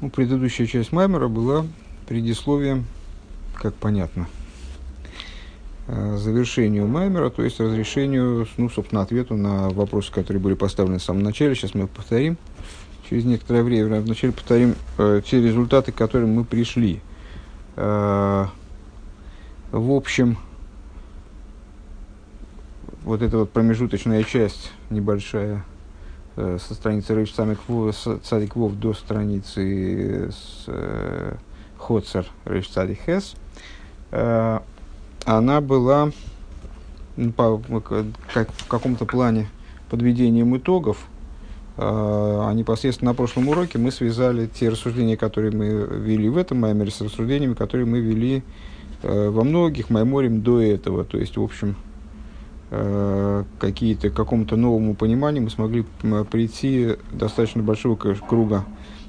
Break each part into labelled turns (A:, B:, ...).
A: Ну, предыдущая часть Маймера была предисловием, как понятно, э, завершению Маймера, то есть разрешению, ну, собственно, ответу на вопросы, которые были поставлены в самом начале. Сейчас мы их повторим. Через некоторое время вначале повторим э, те результаты, к которым мы пришли. Э, в общем, вот эта вот промежуточная часть небольшая со страницы Рейш Цадик Вов до страницы с э, Хоцер Рейш Цадик Хес, э, она была ну, по, как, в каком-то плане подведением итогов, а непосредственно на прошлом уроке мы связали те рассуждения, которые мы вели в этом маймере, с рассуждениями, которые мы вели во многих майморем до этого. То есть, в общем, Э, какие-то, к какому-то новому пониманию мы смогли прийти достаточно большого круга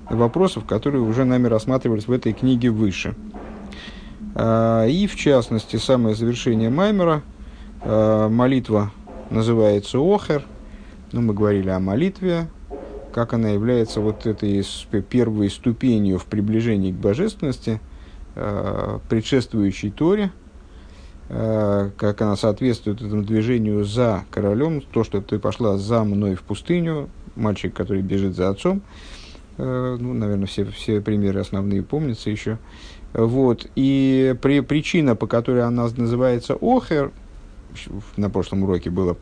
A: вопросов, которые уже нами рассматривались в этой книге выше. Э, и, в частности, самое завершение Маймера, э, молитва называется Охер, ну, мы говорили о молитве, как она является вот этой первой ступенью в приближении к божественности, предшествующей Торе – Э, как она соответствует этому движению за королем, то, что ты пошла за мной в пустыню, мальчик, который бежит за отцом, э, ну, наверное, все, все примеры основные помнятся еще. Вот. И при, причина, по которой она называется Охер, на прошлом уроке было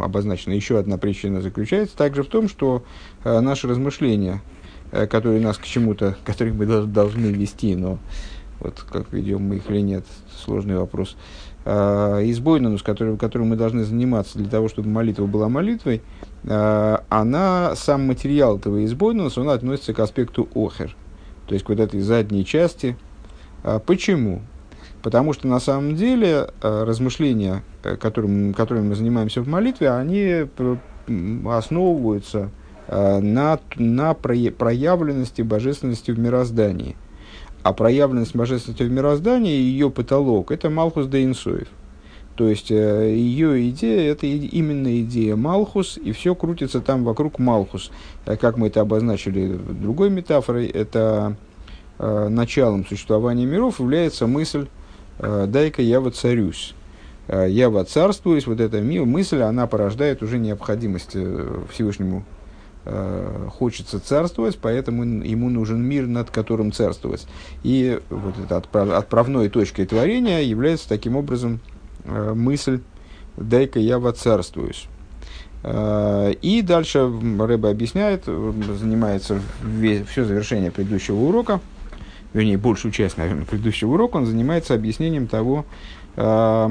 A: обозначено еще одна причина, заключается также в том, что э, наши размышления, которые нас к чему-то, которые мы должны вести, но вот как ведем мы их или нет, сложный вопрос, э, избойнину, с которой, которой мы должны заниматься для того, чтобы молитва была молитвой, э, она, сам материал этого избойнуса, он относится к аспекту охер, то есть к вот этой задней части. Э, почему? Потому что на самом деле э, размышления, э, которым, которыми мы занимаемся в молитве, они основываются э, на, на проявленности божественности в мироздании – а проявленность божественности в мироздании, ее потолок, это Малхус де Инсоев. То есть э, ее идея это именно идея Малхус, и все крутится там вокруг Малхус. Э, как мы это обозначили другой метафорой, это э, началом существования миров является мысль «дай-ка я воцарюсь». «Я воцарствуюсь», вот эта мысль, она порождает уже необходимость Всевышнему э, хочется царствовать, поэтому ему нужен мир, над которым царствовать. И вот эта отправ, отправной точкой творения является таким образом э, мысль «дай-ка я воцарствуюсь». Э, и дальше Рэба объясняет, занимается весь, все завершение предыдущего урока, вернее, большую часть, наверное, предыдущего урока, он занимается объяснением того, э,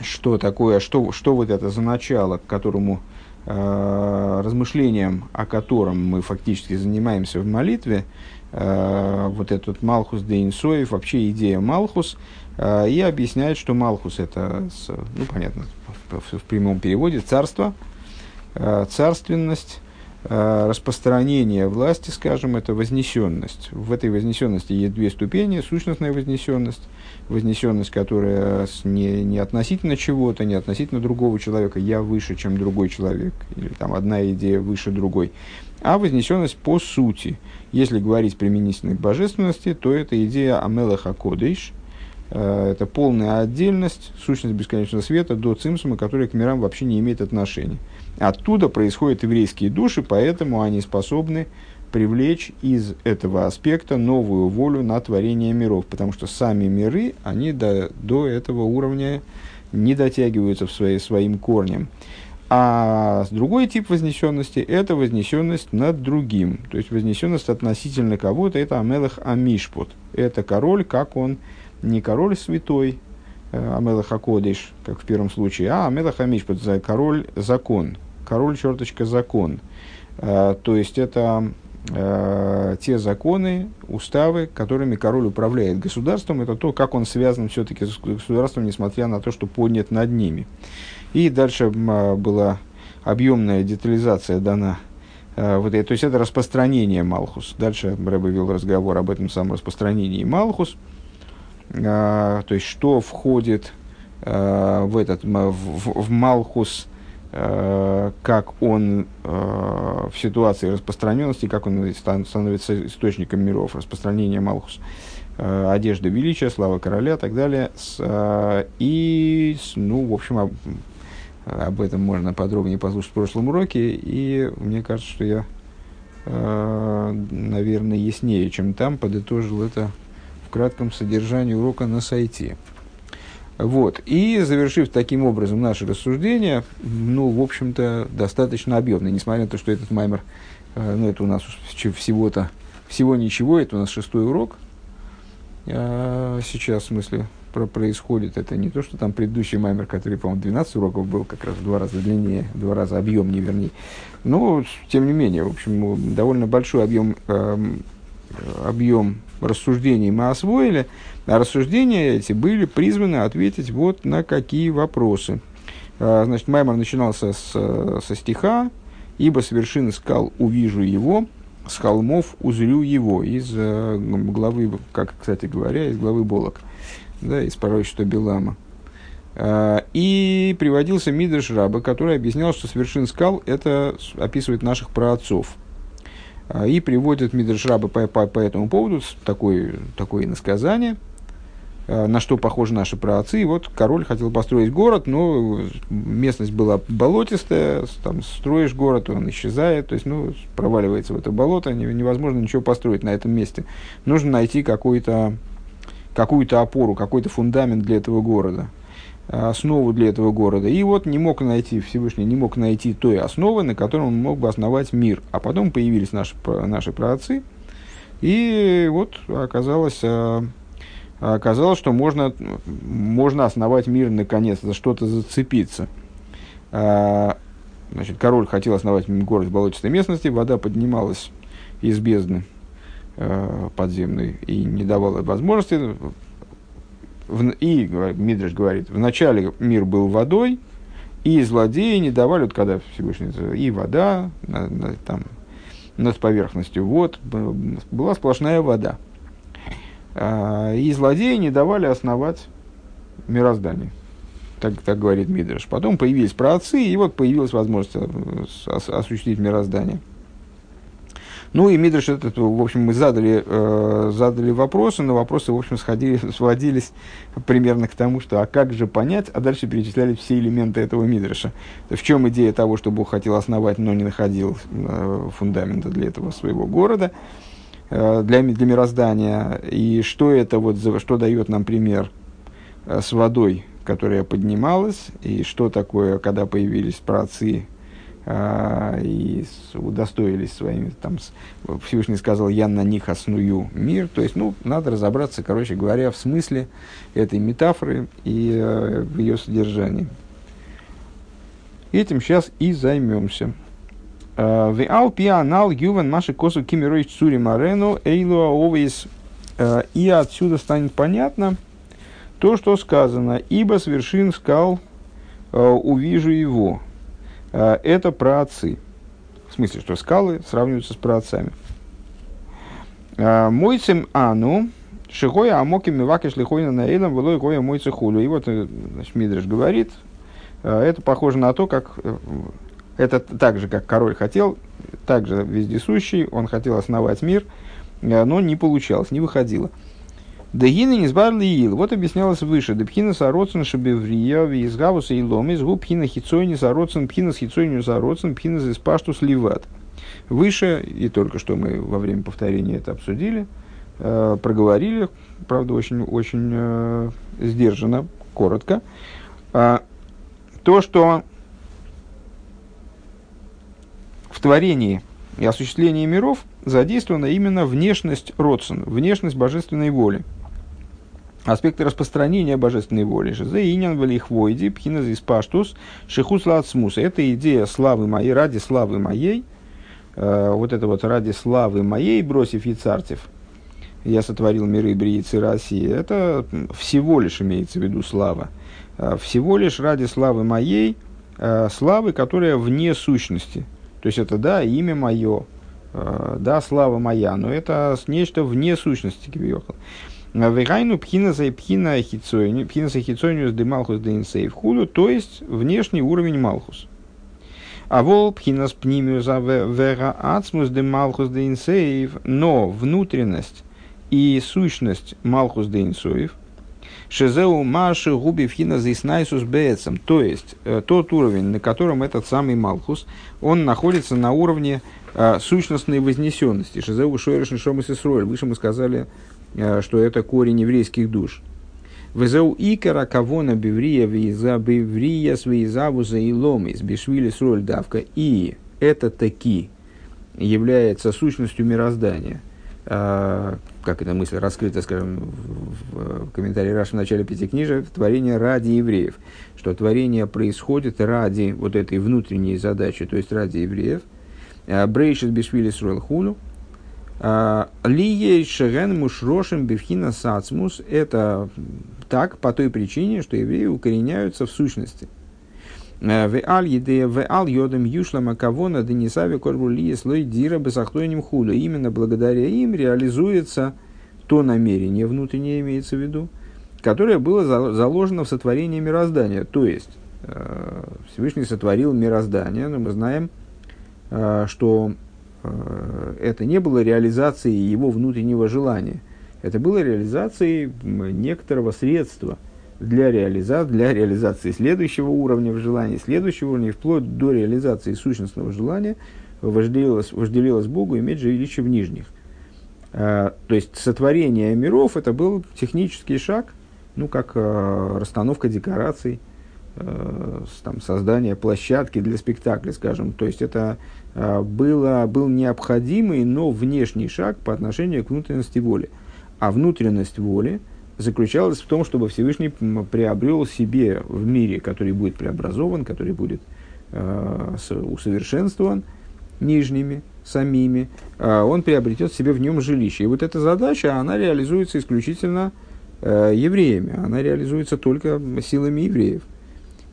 A: что такое, что, что вот это за начало, к которому размышлением, о котором мы фактически занимаемся в молитве, э, вот этот Малхус де Инсоев, вообще идея Малхус, э, и объясняет, что Малхус это, ну понятно, в прямом переводе, царство, царственность, распространение власти, скажем, это вознесенность. В этой вознесенности есть две ступени, сущностная вознесенность вознесенность, которая не, не относительно чего-то, не относительно другого человека, я выше, чем другой человек, или там одна идея выше другой, а вознесенность по сути. Если говорить применительно к божественности, то это идея Амелаха Кодыш, э, это полная отдельность, сущность бесконечного света до цимсума, которая к мирам вообще не имеет отношения. Оттуда происходят еврейские души, поэтому они способны привлечь из этого аспекта новую волю на творение миров, потому что сами миры, они до, до этого уровня не дотягиваются в своей, своим корнем. А другой тип вознесенности – это вознесенность над другим. То есть вознесенность относительно кого-то – это Амелах Амишпот. Это король, как он, не король святой, э, Амелах Акодиш, как в первом случае, а Амелах Амишпот – король закон, король черточка закон. Э, то есть это э, те законы, уставы, которыми король управляет государством, это то, как он связан все-таки с государством, несмотря на то, что поднят над ними. И дальше э, была объемная детализация дана. Вот, то есть это распространение Малхус. Дальше Рэбе вел разговор об этом самом распространении Малхус. То есть что входит в этот в, в, Малхус как он э, в ситуации распространенности, как он становится источником миров, распространения Малхус, э, одежда величия, слава короля и так далее. И, ну, в общем, об, об этом можно подробнее послушать в прошлом уроке, и мне кажется, что я, наверное, яснее, чем там, подытожил это в кратком содержании урока на сайте. Вот. И завершив таким образом наше рассуждение, ну, в общем-то, достаточно объемно, несмотря на то, что этот маймер, э, ну, это у нас всего-то, всего ничего, это у нас шестой урок, э, сейчас, в смысле, про происходит. Это не то, что там предыдущий маймер, который, по-моему, 12 уроков был, как раз в два раза длиннее, в два раза объемнее, вернее. Но, тем не менее, в общем, довольно большой объем, э, объем рассуждений мы освоили. А рассуждения эти были призваны ответить вот на какие вопросы. А, значит, Маймер начинался с, со стиха «Ибо с вершины скал увижу его, с холмов узрю его» из э, главы, как, кстати говоря, из главы Болок, да, из пророчества Белама. А, и приводился Мидрш Раба, который объяснял, что с вершин скал это описывает наших праотцов. И приводит Мидрш Раба по, по, по этому поводу такое, такое иносказание – Э, на что похожи наши праотцы. И вот король хотел построить город, но местность была болотистая, там строишь город, он исчезает, то есть ну, проваливается в это болото, невозможно ничего построить на этом месте. Нужно найти какую-то какую-то опору, какой-то фундамент для этого города, основу для этого города. И вот не мог найти, Всевышний не мог найти той основы, на которой он мог бы основать мир. А потом появились наши, наши праотцы, и вот оказалось а, оказалось, что можно, можно основать мир наконец, за что-то зацепиться. А, значит, король хотел основать город в болотистой местности, вода поднималась из бездны а, подземной и не давала возможности. И Мидриш говорит, вначале мир был водой, и злодеи не давали, вот когда Всевышний, и вода на, на, там, над поверхностью, вот, была сплошная вода. А, и злодеи не давали основать мироздание. Так, так говорит Мидриш. Потом появились праотцы, и вот появилась возможность э, осуществить мироздание. Ну и Мидриш, этот, в общем, мы задали, э, задали вопросы, но вопросы, в общем, сходили, сводились примерно к тому, что а как же понять, а дальше перечисляли все элементы этого Мидриша. В чем идея того, что Бог хотел основать, но не находил э, фундамента для этого своего города. Э, для, для мироздания, и что это вот, что дает нам пример э, с водой, которая поднималась, и что такое, когда появились праотцы и удостоились своими, там, Всевышний сказал, я на них осную мир, то есть, ну, надо разобраться, короче говоря, в смысле этой метафоры и э, в ее содержании. Этим сейчас и займемся. Веал пианал ювен маши косу кимирой цури марену эйлуа овейс. Э, и отсюда станет понятно то, что сказано. Ибо с вершин скал увижу его. Э, это праотцы. В смысле, что скалы сравниваются с праотцами. Мойцем ану, Шихоя амоки мивакиш лихойна на эйлам, велой гоя мойцы хулю. И вот значит, Мидриш говорит, это похоже на то, как это так же, как король хотел, также вездесущий, он хотел основать мир, э, но не получалось, не выходило. Дегины не сбарли ил. Вот объяснялось выше. Депхина сароцен шабеврия визгавуса и ломис губ пхина хицойни сароцен пхина с хицойню сароцен пхина за спаштус ливат. Выше, и только что мы во время повторения это обсудили, э, проговорили, правда, очень, очень э, сдержанно, коротко, э, то, что в творении и осуществлении миров задействована именно внешность Родсон, внешность божественной воли. Аспекты распространения божественной воли. Зеинян валихвойди, пхиназ из паштус, шихус лацмус. Это идея славы моей, ради славы моей, э, вот это вот ради славы моей, бросив и цартев, я сотворил миры Бриицы России. Это всего лишь имеется в виду слава. Э, всего лишь ради славы моей, э, славы, которая вне сущности – то есть это, да, имя мое, да, слава моя, но это нечто вне сущности Кивиохал. Вегайну пхина за пхина хицойню, пхина за хицойню с демалхус дейнсейв худу, то есть внешний уровень малхус. А вол пхинас пнимиуса вера ацмус де малхус де но внутренность и сущность малхус де инсоев, шезеу маши губи пхина заиснайсус бецем, то есть э, тот уровень, на котором этот самый малхус, он находится на уровне э, сущностной вознесенности. Шезеу шойреш шомас Исроль. Выше мы сказали, что это корень еврейских душ. Везеу икера кавона биврия виза биврия свизавуза и ломис бишвили сроль давка. И это таки является сущностью мироздания. А, как эта мысль раскрыта, скажем, в, комментарии Раши в начале Пятикнижия, творение ради евреев. Что творение происходит ради вот этой внутренней задачи, то есть ради евреев. А, Брейшит бишвили сроль хулю. А, Лией шеген мушрошим бифхина сацмус – это так по той причине, что евреи укореняются в сущности. Э, в аль еде в аль йодем юшлама кавона корбу слой дира бесахтойним худа. Именно благодаря им реализуется то намерение внутреннее имеется в виду, которое было заложено в сотворении мироздания. То есть э, Всевышний сотворил мироздание, но мы знаем, э, что это не было реализацией его внутреннего желания – это было реализацией некоторого средства для, реализа... для реализации следующего уровня в желании, следующего уровня, вплоть до реализации сущностного желания, вожделилось, вожделилось Богу иметь жилище в нижних. А, то есть сотворение миров это был технический шаг, ну как а, расстановка декораций, там, создание площадки для спектакля, скажем. То есть это было, был необходимый, но внешний шаг по отношению к внутренности воли. А внутренность воли заключалась в том, чтобы Всевышний приобрел себе в мире, который будет преобразован, который будет э, усовершенствован нижними, самими, э, он приобретет себе в нем жилище. И вот эта задача, она реализуется исключительно э, евреями, она реализуется только силами евреев.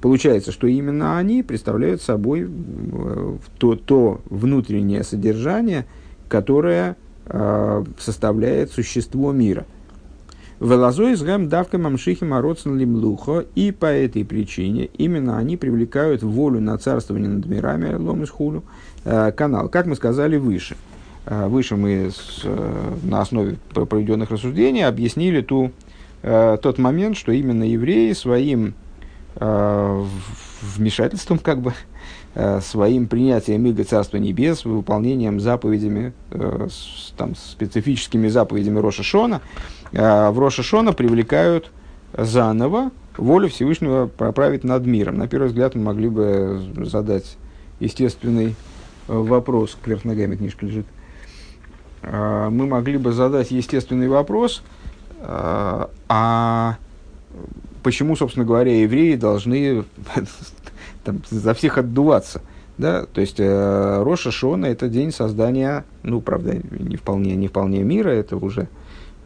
A: Получается, что именно они представляют собой э, то, то внутреннее содержание, которое Э, составляет существо мира. Велазой с гэм давка мамшихи мороцн лимлухо, и по этой причине именно они привлекают волю на царствование над мирами, лом хулю, э, канал, как мы сказали выше. Э, выше мы с, на основе проведенных рассуждений объяснили ту, тот момент, что именно евреи своим вмешательством, как бы, Э, своим принятием Иго Царства Небес, выполнением заповедями, э, с, там, специфическими заповедями Роша Шона, э, в Роша Шона привлекают заново волю Всевышнего проправить над миром. На первый взгляд мы могли бы задать естественный вопрос, кверх ногами книжка лежит, мы могли бы задать естественный вопрос, а почему, собственно говоря, евреи должны там, за всех отдуваться. Да? То есть э, Роша Шона – это день создания, ну, правда, не вполне, не вполне мира, это уже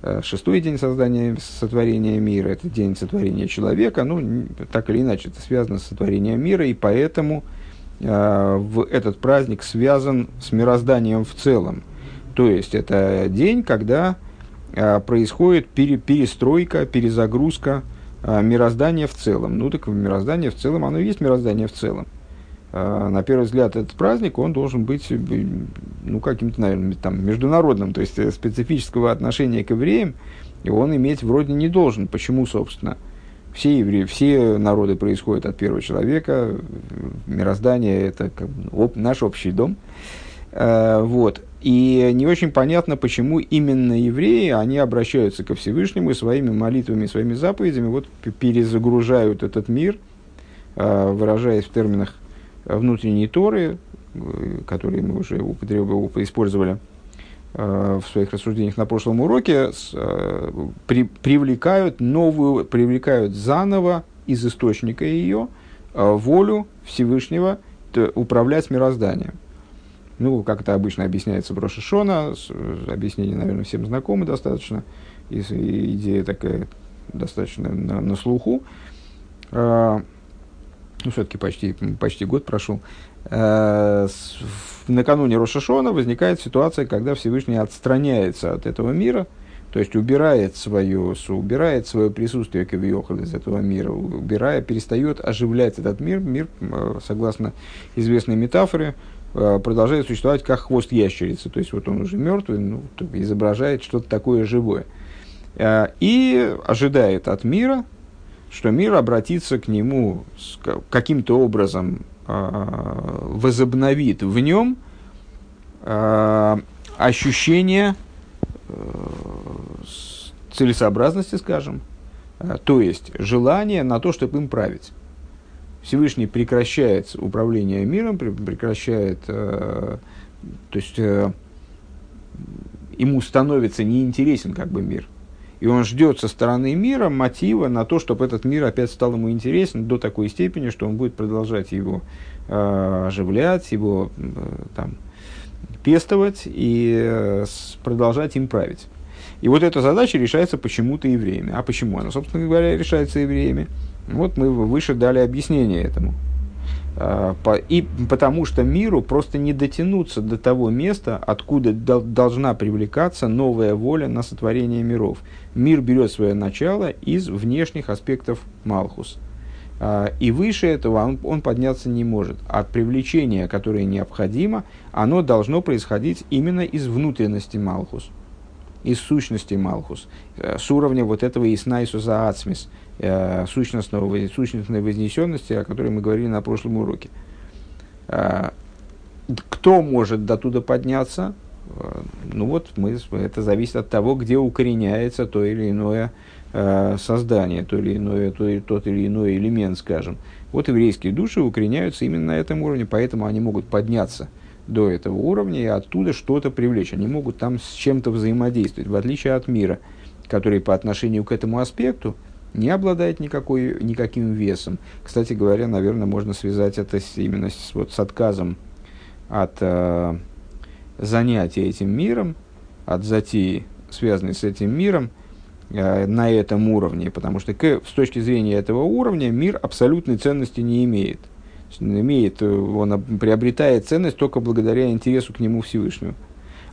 A: э, шестой день создания, сотворения мира, это день сотворения человека, ну, так или иначе, это связано с сотворением мира, и поэтому э, в этот праздник связан с мирозданием в целом. То есть это день, когда э, происходит пере, перестройка, перезагрузка мироздание в целом. Ну, так мироздание в целом, оно и есть мироздание в целом. А, на первый взгляд, этот праздник, он должен быть, э, ну, каким-то, наверное, там, международным, то есть э, специфического отношения к евреям он иметь вроде не должен. Почему, собственно? Все евреи, все народы происходят от первого человека, мироздание – это как, об, наш общий дом. А, вот. И не очень понятно, почему именно евреи, они обращаются ко Всевышнему своими молитвами, своими заповедями вот перезагружают этот мир, а, выражаясь в терминах внутренней Торы, э, которые мы уже использовали а, в своих рассуждениях на прошлом уроке, при, привлекают новую, привлекают заново из источника ее волю Всевышнего управлять мирозданием. Ну, как это обычно объясняется в Рошашона, объяснение, наверное, всем знакомо достаточно, и, идея такая достаточно на, на слуху. А, ну, все-таки почти, почти год прошел. А, с, накануне Рошашона возникает ситуация, когда Всевышний отстраняется от этого мира, То есть убирает свое, убирает свое присутствие Кавиохал из этого мира, убирая, перестает оживлять этот мир. Мир, э, согласно известной метафоре, э, продолжает существовать как хвост ящерицы. То есть вот он уже мертвый, ну, изображает что-то такое живое. Э, и ожидает от мира, что мир обратится к нему каким-то образом, возобновит в нем ощущение целесообразности, скажем, э, то есть желание на то, чтобы им править. Всевышний прекращает управление миром, прекращает, э, то есть э, ему становится неинтересен как бы мир. И он ждет со стороны мира мотива на то, чтобы этот мир опять стал ему интересен до такой степени, что он будет продолжать его э, оживлять, его э, там, пестовать и э, продолжать им править. И вот эта задача решается почему-то евреями. А почему она, собственно говоря, решается евреями? Вот мы выше дали объяснение этому. А, и потому что миру просто не дотянуться до того места, откуда должна привлекаться новая воля на сотворение миров. Мир берет свое начало из внешних аспектов Малхус. А, и выше этого он, он подняться не может. От привлечения, которое необходимо, оно должно происходить именно из внутренности Малхус из сущности Малхус, э, с уровня вот этого Иснайсуса Ацмис, э, сущностного, сущностной вознесенности, о которой мы говорили на прошлом уроке. Э, кто может до туда подняться? Ну вот, мы, это зависит от того, где укореняется то или иное создание, то или иное, то, тот или иной элемент, скажем. Вот еврейские души укореняются именно на этом уровне, поэтому они могут подняться – до этого уровня и оттуда что-то привлечь. Они могут там с чем-то взаимодействовать, в отличие от мира, который по отношению к этому аспекту не обладает никакой, никаким весом. Кстати говоря, наверное, можно связать это с, именно с, вот, с отказом от э, занятия этим миром, от затеи, связанной с этим миром, э, на этом уровне, потому что к, с точки зрения этого уровня мир абсолютной ценности не имеет – имеет, э, он приобретает ценность только благодаря интересу к нему Всевышнему.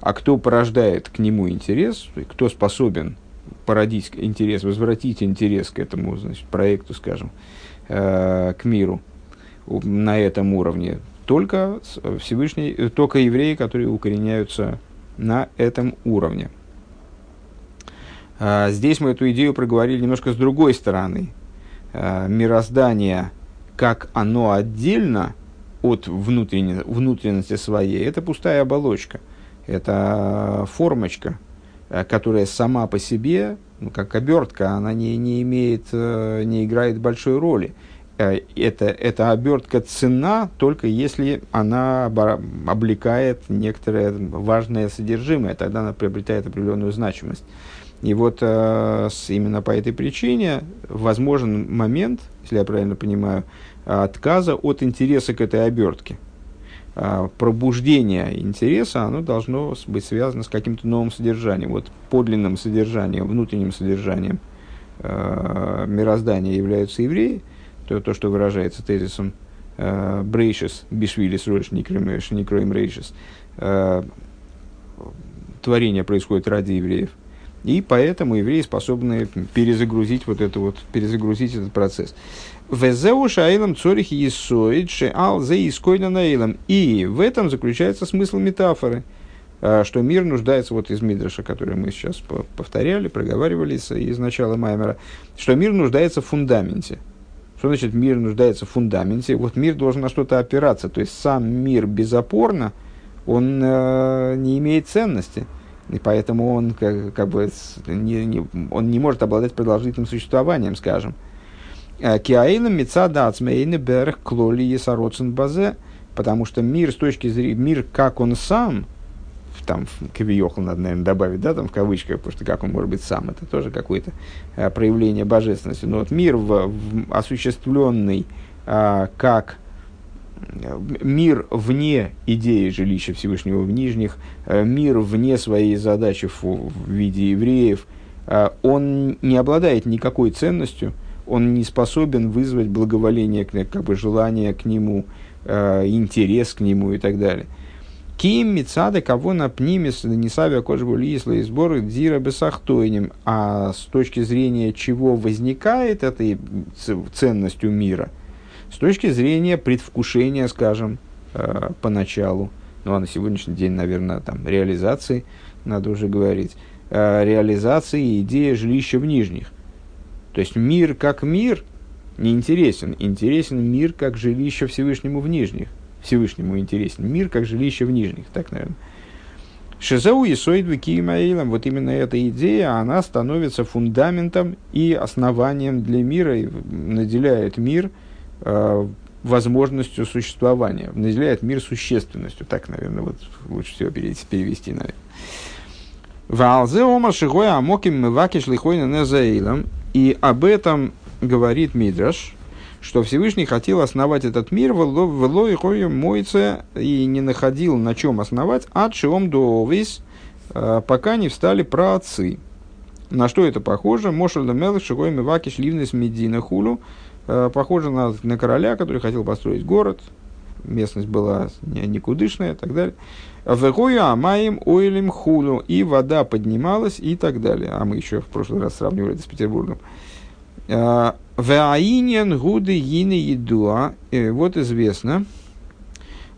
A: А кто порождает к нему интерес, кто способен породить интерес, возвратить интерес к этому значит, проекту, скажем, э, к миру на этом уровне, только Всевышний, э, только евреи, которые укореняются на этом уровне. Э, здесь мы эту идею проговорили немножко с другой стороны. Э, мироздание – как оно отдельно от внутренне, внутренности своей, это пустая оболочка, это формочка, э, которая сама по себе, ну, как обертка, она не, не имеет, э, не играет большой роли. Э, это, эта обертка цена только если она облекает некоторое важное содержимое, тогда она приобретает определенную значимость. И вот именно по этой причине возможен момент, если я правильно понимаю, отказа от интереса к этой обертке. А, пробуждение интереса, оно должно быть связано с каким-то новым содержанием, вот подлинным содержанием, внутренним содержанием э, мироздания являются евреи, то, то что выражается тезисом Брейшес, Бишвилис, Рош, Никроим Рейшес, творение происходит ради евреев – и поэтому евреи способны перезагрузить вот это вот, перезагрузить этот процесс. Везеу шаилам цорих есоид шеал зе искойна наилам. И в этом заключается смысл метафоры, а, что мир нуждается, вот из Мидраша, который мы сейчас повторяли, проговаривали из начала Маймера, что мир нуждается в фундаменте. Что значит мир нуждается в фундаменте? Вот мир должен на что-то опираться, то есть сам мир безопорно, он э, не имеет ценности. И поэтому он как, как бы не, не, он не может обладать продолжительным существованием, скажем. Киаилам мецада ацмейны берх клоли есароцен базе, потому что мир с точки зрения, мир как он сам, там кавиохал надо, наверное, добавить, да, там в кавычках, потому что как он может быть сам, это тоже какое-то а, проявление божественности. Но вот мир в, в осуществленный а, как мир вне идеи жилища Всевышнего в Нижних, э, мир вне своей задачи в, в виде евреев, э, он не обладает никакой ценностью, он не способен вызвать благоволение, как бы желание к нему, э, интерес к нему и так далее. Ким мецады кого на пнимис несавия кожбу лисла и сборы дзира бесахтойним. А с точки зрения чего возникает эта ценность у мира? С точки зрения предвкушения, скажем, э, поначалу, ну а на сегодняшний день, наверное, там реализации, надо уже говорить, э, реализации идеи жилища в нижних. То есть мир как мир не интересен. Интересен мир как жилище Всевышнему в нижних. Всевышнему интересен мир как жилище в нижних. Так, наверное. Шизау и Сойдвы Киимаилом, вот именно эта идея, она становится фундаментом и основанием для мира, и наделяет мир э, возможностью существования, наделяет мир существенностью. Так, наверное, вот лучше всего перевести, перевести наверное. Валзе ома шигоя амоким мывакиш лихойна незаилом. И об этом говорит Мидраш, что Всевышний хотел основать этот мир, вело и хою мойце, и не находил на чем основать, ад шиом дуовис, э, пока не встали праотцы. На что это похоже? Мошель да мелых шигой мивакиш ливнес медина хулу. Э, похоже на, на короля, который хотел построить город. Местность была никудышная и так далее. Вегою амаем ойлем хулу. И вода поднималась и так далее. А мы еще в прошлый раз сравнивали это с Петербургом. Э, Ваинен гуды гины едуа. Э, вот известно.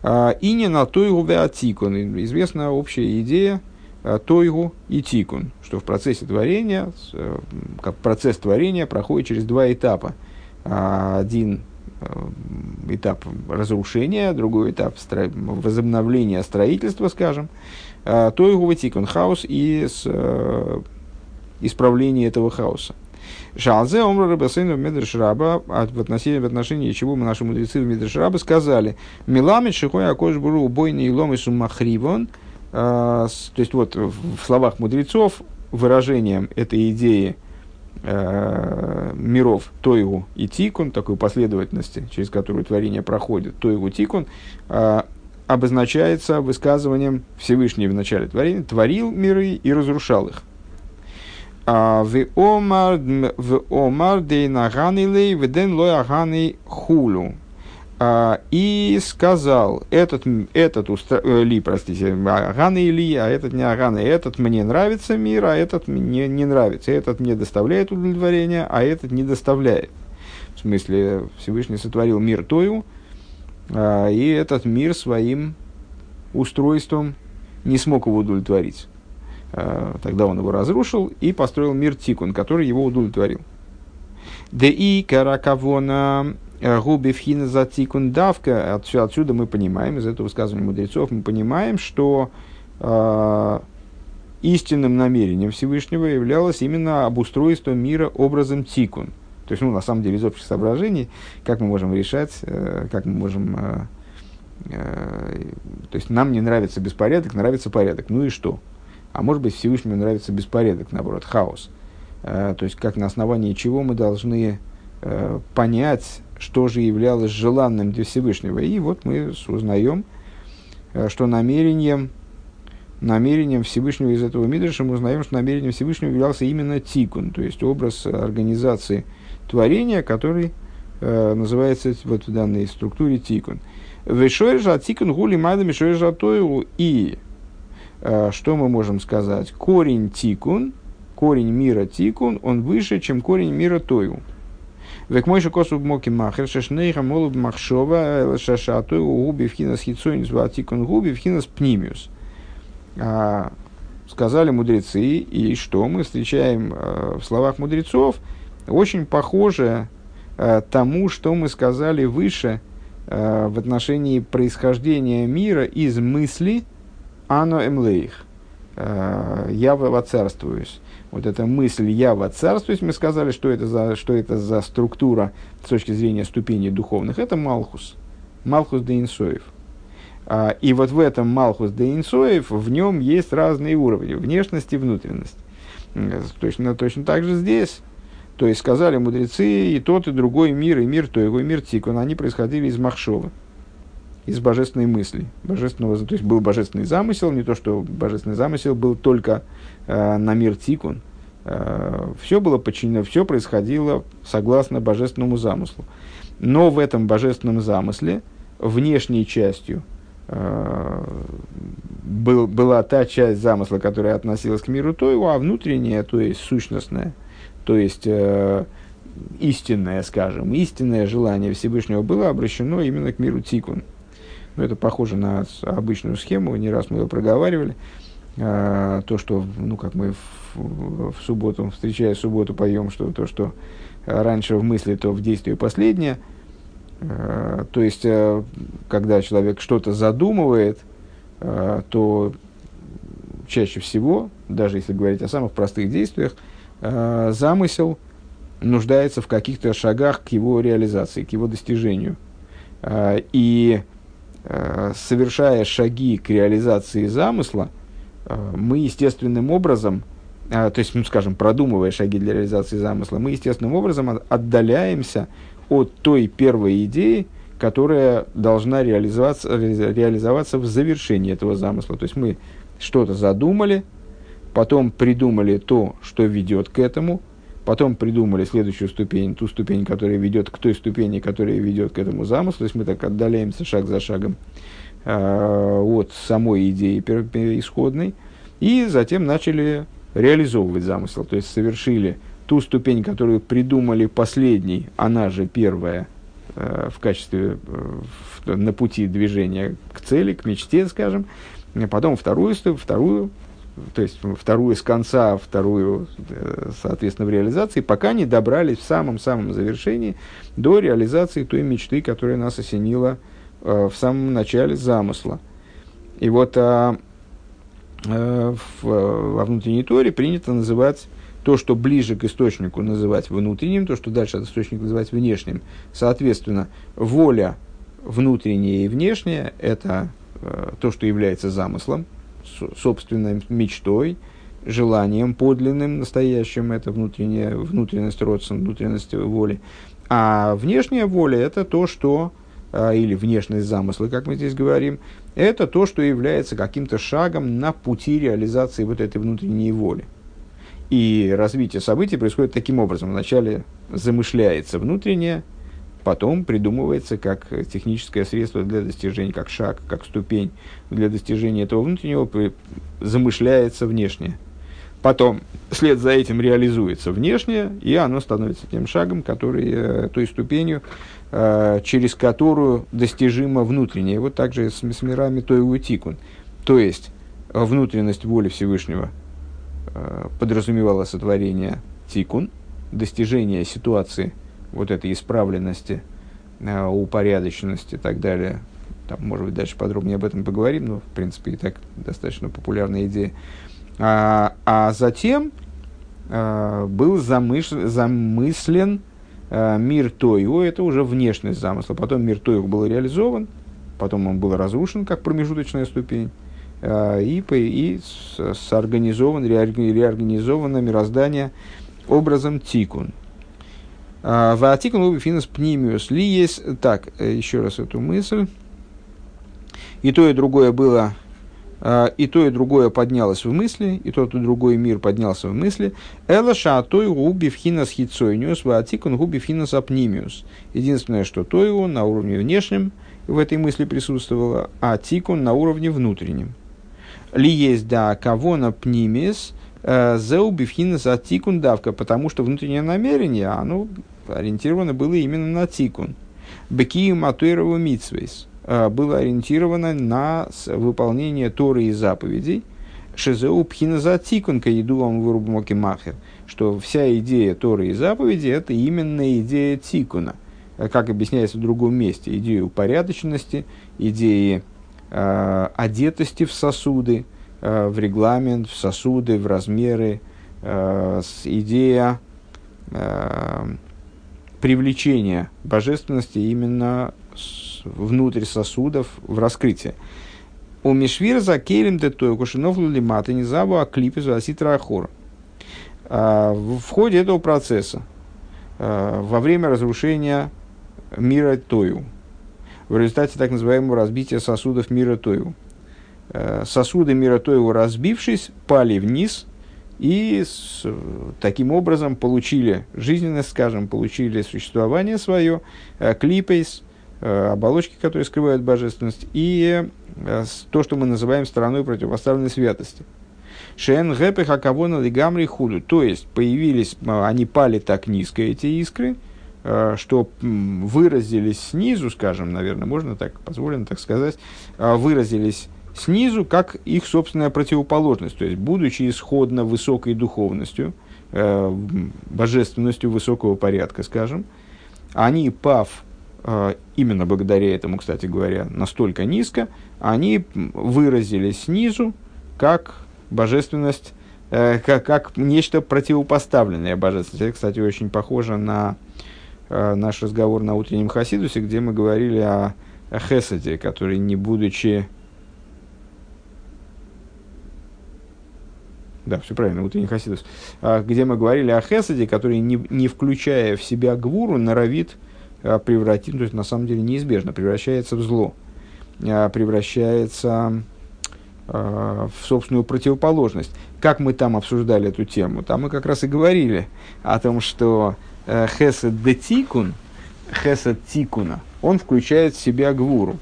A: Э, Ине на тойгу веатикун. Известна общая идея тойгу и тикун, что в процессе творения, как процесс творения проходит через два этапа. Один этап разрушения, другой этап стро... возобновления строительства, скажем, тойгу тикун, хаос и с, исправление этого хаоса. Шалзе омра рабасейну медреш раба, а в отношении, в отношении чего мы наши мудрецы в медреш сказали, миламит шихой акош буру убойный лом и сумахривон, то есть вот в словах мудрецов выражением этой идеи э, миров Тойгу и Тикун, такой последовательности, через которую творение проходит, Тойгу Тикун, э, обозначается высказыванием Всевышний в начале творения, творил миры и разрушал их. А, в омар дейнаганилей вден лой аганы хулу. А, и сказал, этот, этот устра... Э, ли, простите, аганы ли, а этот не аганы, этот мне нравится мир, а этот мне не нравится, этот мне доставляет удовлетворение, а этот не доставляет. В смысле, Всевышний сотворил мир Тою, а, и этот мир своим устройством не смог его удовлетворить. Э, тогда он его разрушил и построил мир Тикун, который его удовлетворил. Да и каракавона губи вхина за Тикун давка. Отсюда мы понимаем, из этого высказывания мудрецов, мы понимаем, что э, истинным намерением Всевышнего являлось именно обустройство мира образом Тикун. То есть, ну, на самом деле, из общих соображений, как мы можем решать, э, как мы можем... Э, э, то есть, нам не нравится беспорядок, нравится порядок. Ну и что? А может быть, Всевышнему нравится беспорядок, наоборот, хаос. Э, то есть, как на основании чего мы должны э, понять, что же являлось желанным для Всевышнего. И вот мы узнаем, э, что намерением, намерением Всевышнего из этого Мидраша мы узнаем, что намерением Всевышнего являлся именно тикун, то есть образ организации творения, который э, называется вот в данной структуре тикун. Вешойржа тикун гули майдами шойржа и Э, что мы можем сказать? Корень тикун, корень мира тикун, он выше, чем корень мира тою. Век мой косу моки махер, шешнейха молуб махшова, э, шашату, губи вхинас хитсойнис, тикун губи вхинас пнимиус. А, сказали мудрецы, и что мы встречаем э, в словах мудрецов, очень похоже тому, что мы сказали выше в отношении происхождения мира из мысли – Ано эмлейх. Э, я воцарствуюсь. Вот эта мысль «я воцарствуюсь», мы сказали, что это, за, что это за структура с точки зрения ступеней духовных. Это Малхус. Малхус де Инсоев. А, и вот в этом Малхус де Инсоев, в нем есть разные уровни, внешность и внутренность. Точно, точно так же здесь. То есть сказали мудрецы, и тот, и другой мир, и мир, то его мир Тикун, они происходили из Махшова из божественной мысли. Божественного, то есть был божественный замысел, не то, что божественный замысел был только э, на мир тикун. Э, все было подчинено, все происходило согласно божественному замыслу. Но в этом божественном замысле, внешней частью, был, была та часть замысла, которая относилась к миру Тойву, а внутренняя, то есть сущностная, то есть истинное, скажем, истинное желание Всевышнего было обращено именно к миру Тикун. Ну, это похоже на обычную схему, не раз мы ее проговаривали. А, то, что, ну, как мы в, в субботу, встречая субботу, поем, что то, что раньше в мысли, то в действии последнее. А, то есть, а, когда человек что-то задумывает, а, то чаще всего, даже если говорить о самых простых действиях, а, замысел нуждается в каких-то шагах к его реализации, к его достижению. А, и совершая шаги к реализации замысла, а, мы естественным образом, то есть, ну, скажем, продумывая шаги для реализации замысла, мы естественным образом отдаляемся от той первой идеи, которая должна реализоваться, реализоваться в завершении этого замысла. То есть мы что-то задумали, потом придумали то, что ведет к этому – Потом придумали следующую ступень, ту ступень, которая ведет к той ступени, которая ведет к этому замыслу. То есть мы так отдаляемся шаг за шагом э, от самой идеи исходной. И затем начали реализовывать замысел. То есть совершили ту ступень, которую придумали последней, она же первая э, в качестве э, в, на пути движения к цели, к мечте, скажем. Потом вторую, вторую то есть вторую с конца, вторую, э, соответственно, в реализации, пока не добрались в самом-самом завершении до реализации той мечты, которая нас осенила э, в самом начале замысла. И вот а, а, в, во внутренней торе принято называть то, что ближе к источнику, называть внутренним, то, что дальше от источника называть внешним. Соответственно, воля внутренняя и внешняя – это э, то, что является замыслом, собственной мечтой, желанием подлинным, настоящим, это внутренняя, внутренность родственности, внутренность воли. А внешняя воля – это то, что, а, или внешность замысла, как мы здесь говорим, это то, что является каким-то шагом на пути реализации вот этой внутренней воли. И развитие событий происходит таким образом. Вначале замышляется внутреннее, потом придумывается как техническое средство для достижения, как шаг, как ступень для достижения этого внутреннего, замышляется внешнее. Потом след за этим реализуется внешнее, и оно становится тем шагом, который, э, той ступенью, э, через которую достижимо внутреннее. Вот так же с, с мирами той утикун. То есть, внутренность воли Всевышнего э, подразумевала сотворение тикун, достижение ситуации – вот этой исправленности, э, упорядоченности и так далее. Там, может быть, дальше подробнее об этом поговорим, но, в принципе, и так достаточно популярная идея. А, а затем а, был замыш, замыслен а, мир Тойу, это уже внешность замысла. Потом мир Тойу был реализован, потом он был разрушен как промежуточная ступень, и, и сорганизован, реорганизовано мироздание образом Тикун – а, Ваатикун убифинус пнимиус ли есть... Так, э, еще раз эту мысль. И то, и другое было... А, и то, и другое поднялось в мысли, и тот, и другой мир поднялся в мысли. Эла шаатой губи вхинас хитсойниус, ваатикун губи финас апнимиус. Единственное, что то его на уровне внешнем в этой мысли присутствовало, а тикун на уровне внутреннем. Ли есть да кого на пнимис, э, Зеубивхина за тикун давка, потому что внутреннее намерение, оно ориентировано было именно на тикун. Бекию Матуирову Митсвейс а, было ориентировано на выполнение Торы и заповедей. Шизеу пхина за тикун еду вам вырубмоки махер. Что вся идея Торы и заповеди это именно идея тикуна. А, как объясняется в другом месте. Идея упорядоченности, идеи э, одетости в сосуды, э, в регламент, в сосуды, в размеры, э, идея э, привлечение божественности именно внутрь сосудов в раскрытие. У Мишвира за Келем де Тойкушинов Лулимата не забу а клипе Ахор. А, в ходе этого процесса, а, во время разрушения мира Тою, в результате так называемого разбития сосудов мира Тою, сосуды мира Тою, разбившись, пали вниз – и с, таким образом получили жизненность, скажем, получили существование свое, э, клипейс, оболочки, которые скрывают божественность, и то, что мы называем стороной противопоставленной святости. Шен гэпех акавона лигамри худу. То есть появились, они пали так низко, эти искры, что выразились снизу, скажем, наверное, можно так, позволено так сказать, выразились снизу как их собственная противоположность. То есть, будучи исходно высокой духовностью, э, божественностью высокого порядка, скажем, они, пав э, именно благодаря этому, кстати говоря, настолько низко, они выразились снизу как божественность, э, как, как нечто противопоставленное божественности. Это, кстати, очень похоже на э, наш разговор на утреннем Хасидусе, где мы говорили о, о Хесаде, который, не будучи да, все правильно, утренний Хасидус, а, где мы говорили о Хесаде, который, не, не включая в себя гвуру, норовит а, превратить, то есть на самом деле неизбежно превращается в зло, а, превращается в собственную противоположность. Как мы там обсуждали эту тему? Там мы как раз и говорили о том, что Хесед де Тикун, Хесед Тикуна, он включает в себя гвуру.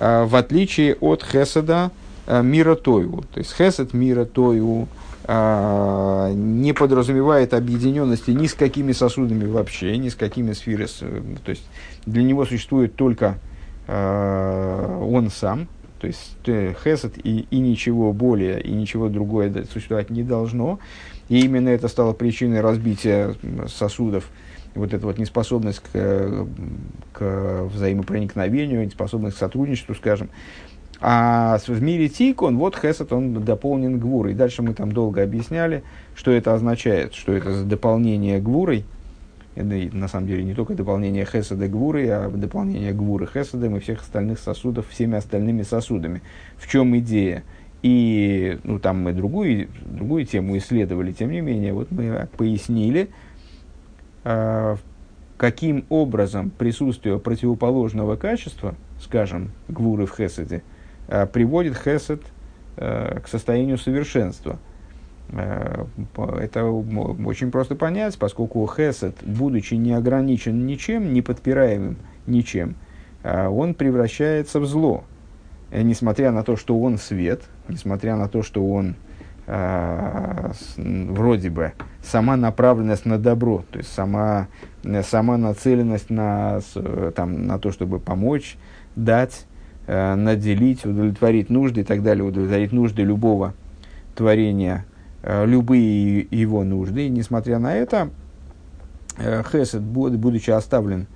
A: В отличие от Хеседа мира Тойу. То есть Хесед мира Тойу, не подразумевает объединенности ни с какими сосудами вообще, ни с какими сферами. То есть для него существует только э, он сам, то есть хесед и, и ничего более, и ничего другое существовать не должно. И именно это стало причиной разбития сосудов, вот эта вот неспособность к, к взаимопроникновению, неспособность к сотрудничеству, скажем. А в мире тикон, вот хесед, он дополнен гвурой. Дальше мы там долго объясняли, что это означает, что это за дополнение гвурой. Это на самом деле не только дополнение хеседа гвуры, а дополнение гвуры хеседом и всех остальных сосудов всеми остальными сосудами. В чем идея? И ну, там мы другую, другую тему исследовали, тем не менее, вот мы пояснили, э, каким образом присутствие противоположного качества, скажем, гвуры в хеседе, приводит хесед э, к состоянию совершенства. Э, это очень просто понять, поскольку хесед, будучи не ограничен ничем, не подпираемым ничем, он превращается в зло. Несмотря на то, что он свет, несмотря на то, что он вроде бы сама направленность на добро, то есть сама, сама нацеленность на, там, на то, чтобы помочь, дать, э, наделить, удовлетворить нужды и так далее, удовлетворить нужды любого творения, э, любые его нужды. И несмотря на это, э, Хесед, будучи оставлен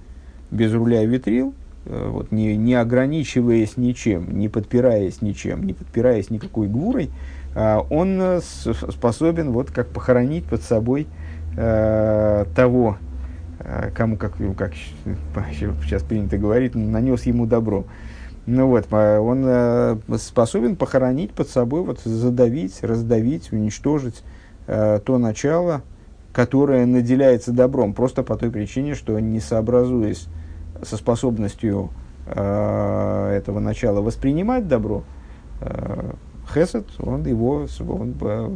A: без руля и ветрил, э, вот, не, не ограничиваясь ничем, не подпираясь ничем, не подпираясь никакой гвурой, э, он э, способен вот как похоронить под собой э, того, э, кому, как, как сейчас принято говорить, нанес ему добро. Ну вот, он э, способен похоронить под собой, вот, задавить, раздавить, уничтожить э, то начало, которое наделяется добром, просто по той причине, что не сообразуясь со способностью э, этого начала воспринимать добро, э, Хесед, он его он, э,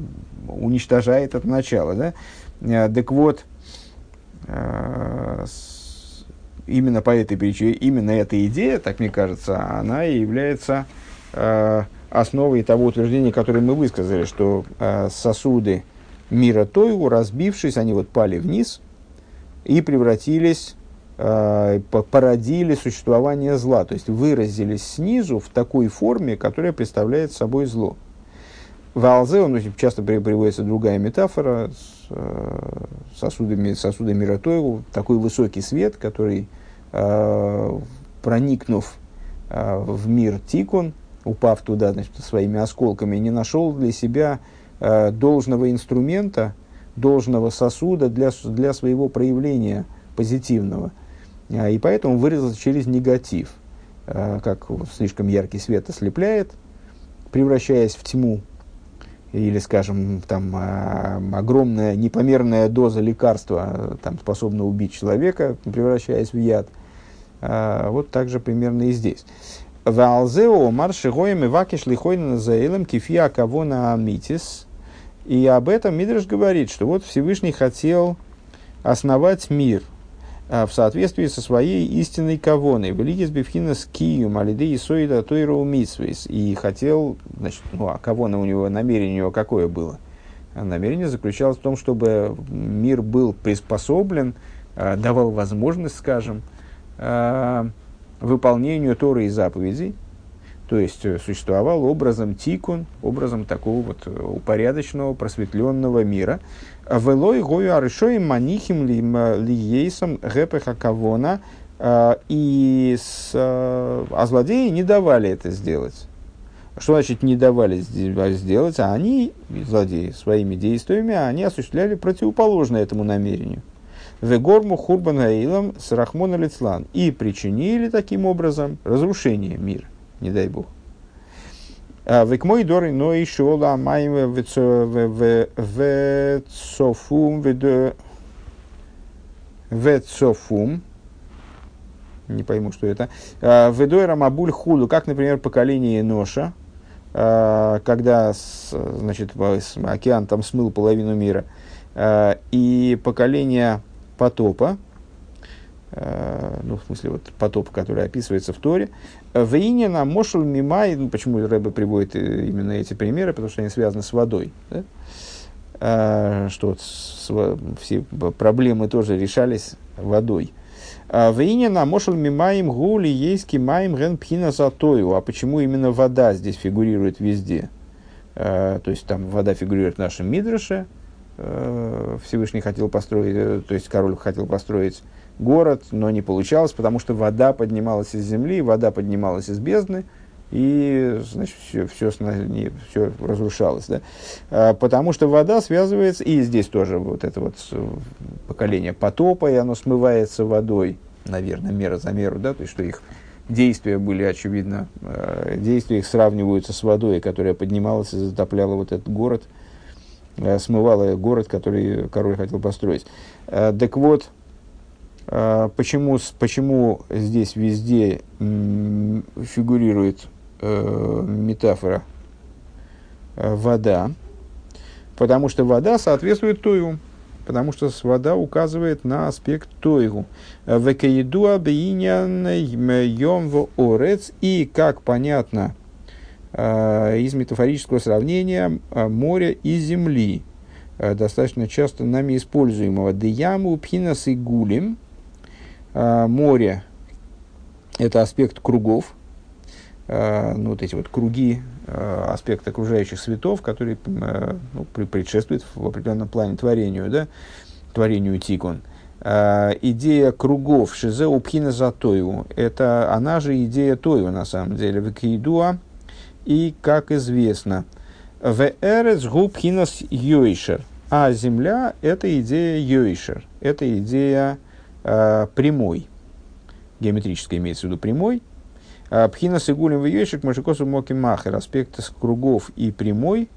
A: уничтожает это начало. Да? Э, так вот, э, именно по этой причине, именно эта идея, так мне кажется, она и является э, основой того утверждения, которое мы высказали, что э, сосуды мира Тойу, разбившись, они вот пали вниз и превратились, э, породили существование зла, то есть выразились снизу в такой форме, которая представляет собой зло. В Алзе, он часто приводится другая метафора с э, сосудами, сосудами Миротоеву, такой высокий свет, который проникнув э, в мир Тикун, упав туда значит, своими осколками, не нашел для себя э, должного инструмента, должного сосуда для, для своего проявления позитивного. И поэтому вырезался через негатив, как слишком яркий свет ослепляет, превращаясь в тьму, или, скажем, там, огромная непомерная доза лекарства там, способна убить человека, превращаясь в яд – вот так же примерно и здесь. Валзео марши гоем и вакиш лихойна заэлем кифия кого на амитис. И об этом Мидриш говорит, что вот Всевышний хотел основать мир. в соответствии со своей истинной кавоной. Великис бифхина с кием, алиды и соида тойру И хотел, значит, ну а кавона у него, намерение у него какое было? Намерение заключалось в том, чтобы мир был приспособлен, давал возможность, скажем, выполнению Торы и заповедей, то есть э, существовал образом тикун, образом такого вот э, упорядоченного, просветленного мира. Велой гою арышоим манихим лиейсом гэпеха кавона, э, и с, а злодеи не давали это сделать. Что значит не давали сделать? А они, злодеи, своими действиями, они осуществляли противоположное этому намерению. Вегорму хурбан гаилам с рахмона лицлан. И причинили таким образом разрушение мира не дай бог. А, Век мой доры, но и шола маем вецофум вецофум не пойму, что это. А, Ведойра Мабуль Худу, как, например, поколение Ноша, а, когда значит, океан там смыл половину мира, и поколение потопа, ну, в смысле, вот потоп, который описывается в Торе, Вейнина Мошел Мимай, ну, почему Рэбе приводит э, именно эти примеры, потому что они связаны с водой. Да? А, что вот с, все проблемы тоже решались водой. А, Вейнина Мошел Мимаем Гули Ейски Маем Ген Пхина Затою. А почему именно вода здесь фигурирует везде? А, то есть там вода фигурирует в нашем Мидраше. А, Всевышний хотел построить, э, то есть король хотел построить город, но не получалось, потому что вода поднималась из земли, вода поднималась из бездны, и значит, все, все, все разрушалось. Да? А, потому что вода связывается, и здесь тоже вот это вот поколение потопа, и оно смывается водой, наверное, мера за меру, да? то есть что их действия были, очевидно, а, действия их сравниваются с водой, которая поднималась и затопляла вот этот город, смывала город, который король хотел построить. Так вот, а, почему, почему здесь везде фигурирует э, метафора э, вода? Потому что вода соответствует тойгу. Потому что вода указывает на аспект тойгу. Векаидуа бейнян йом орец. И, как понятно э, из метафорического сравнения, моря и земли достаточно часто нами используемого. Деяму пхинас и гулим – море – это аспект кругов, ну, вот эти вот круги, аспект окружающих светов, который ну, предшествует в определенном плане творению, да, творению Тикон. идея кругов Шизеу Пхина Затоеву – это она же идея Тоева, на самом деле, в Кейдуа. И, как известно, в Эрец Губхинас Йойшер. А земля – это идея Йойшер, это идея э, прямой, геометрической имеется в виду прямой, а, Пхина сигулем вьешек машикосу моки махер, аспект кругов и прямой,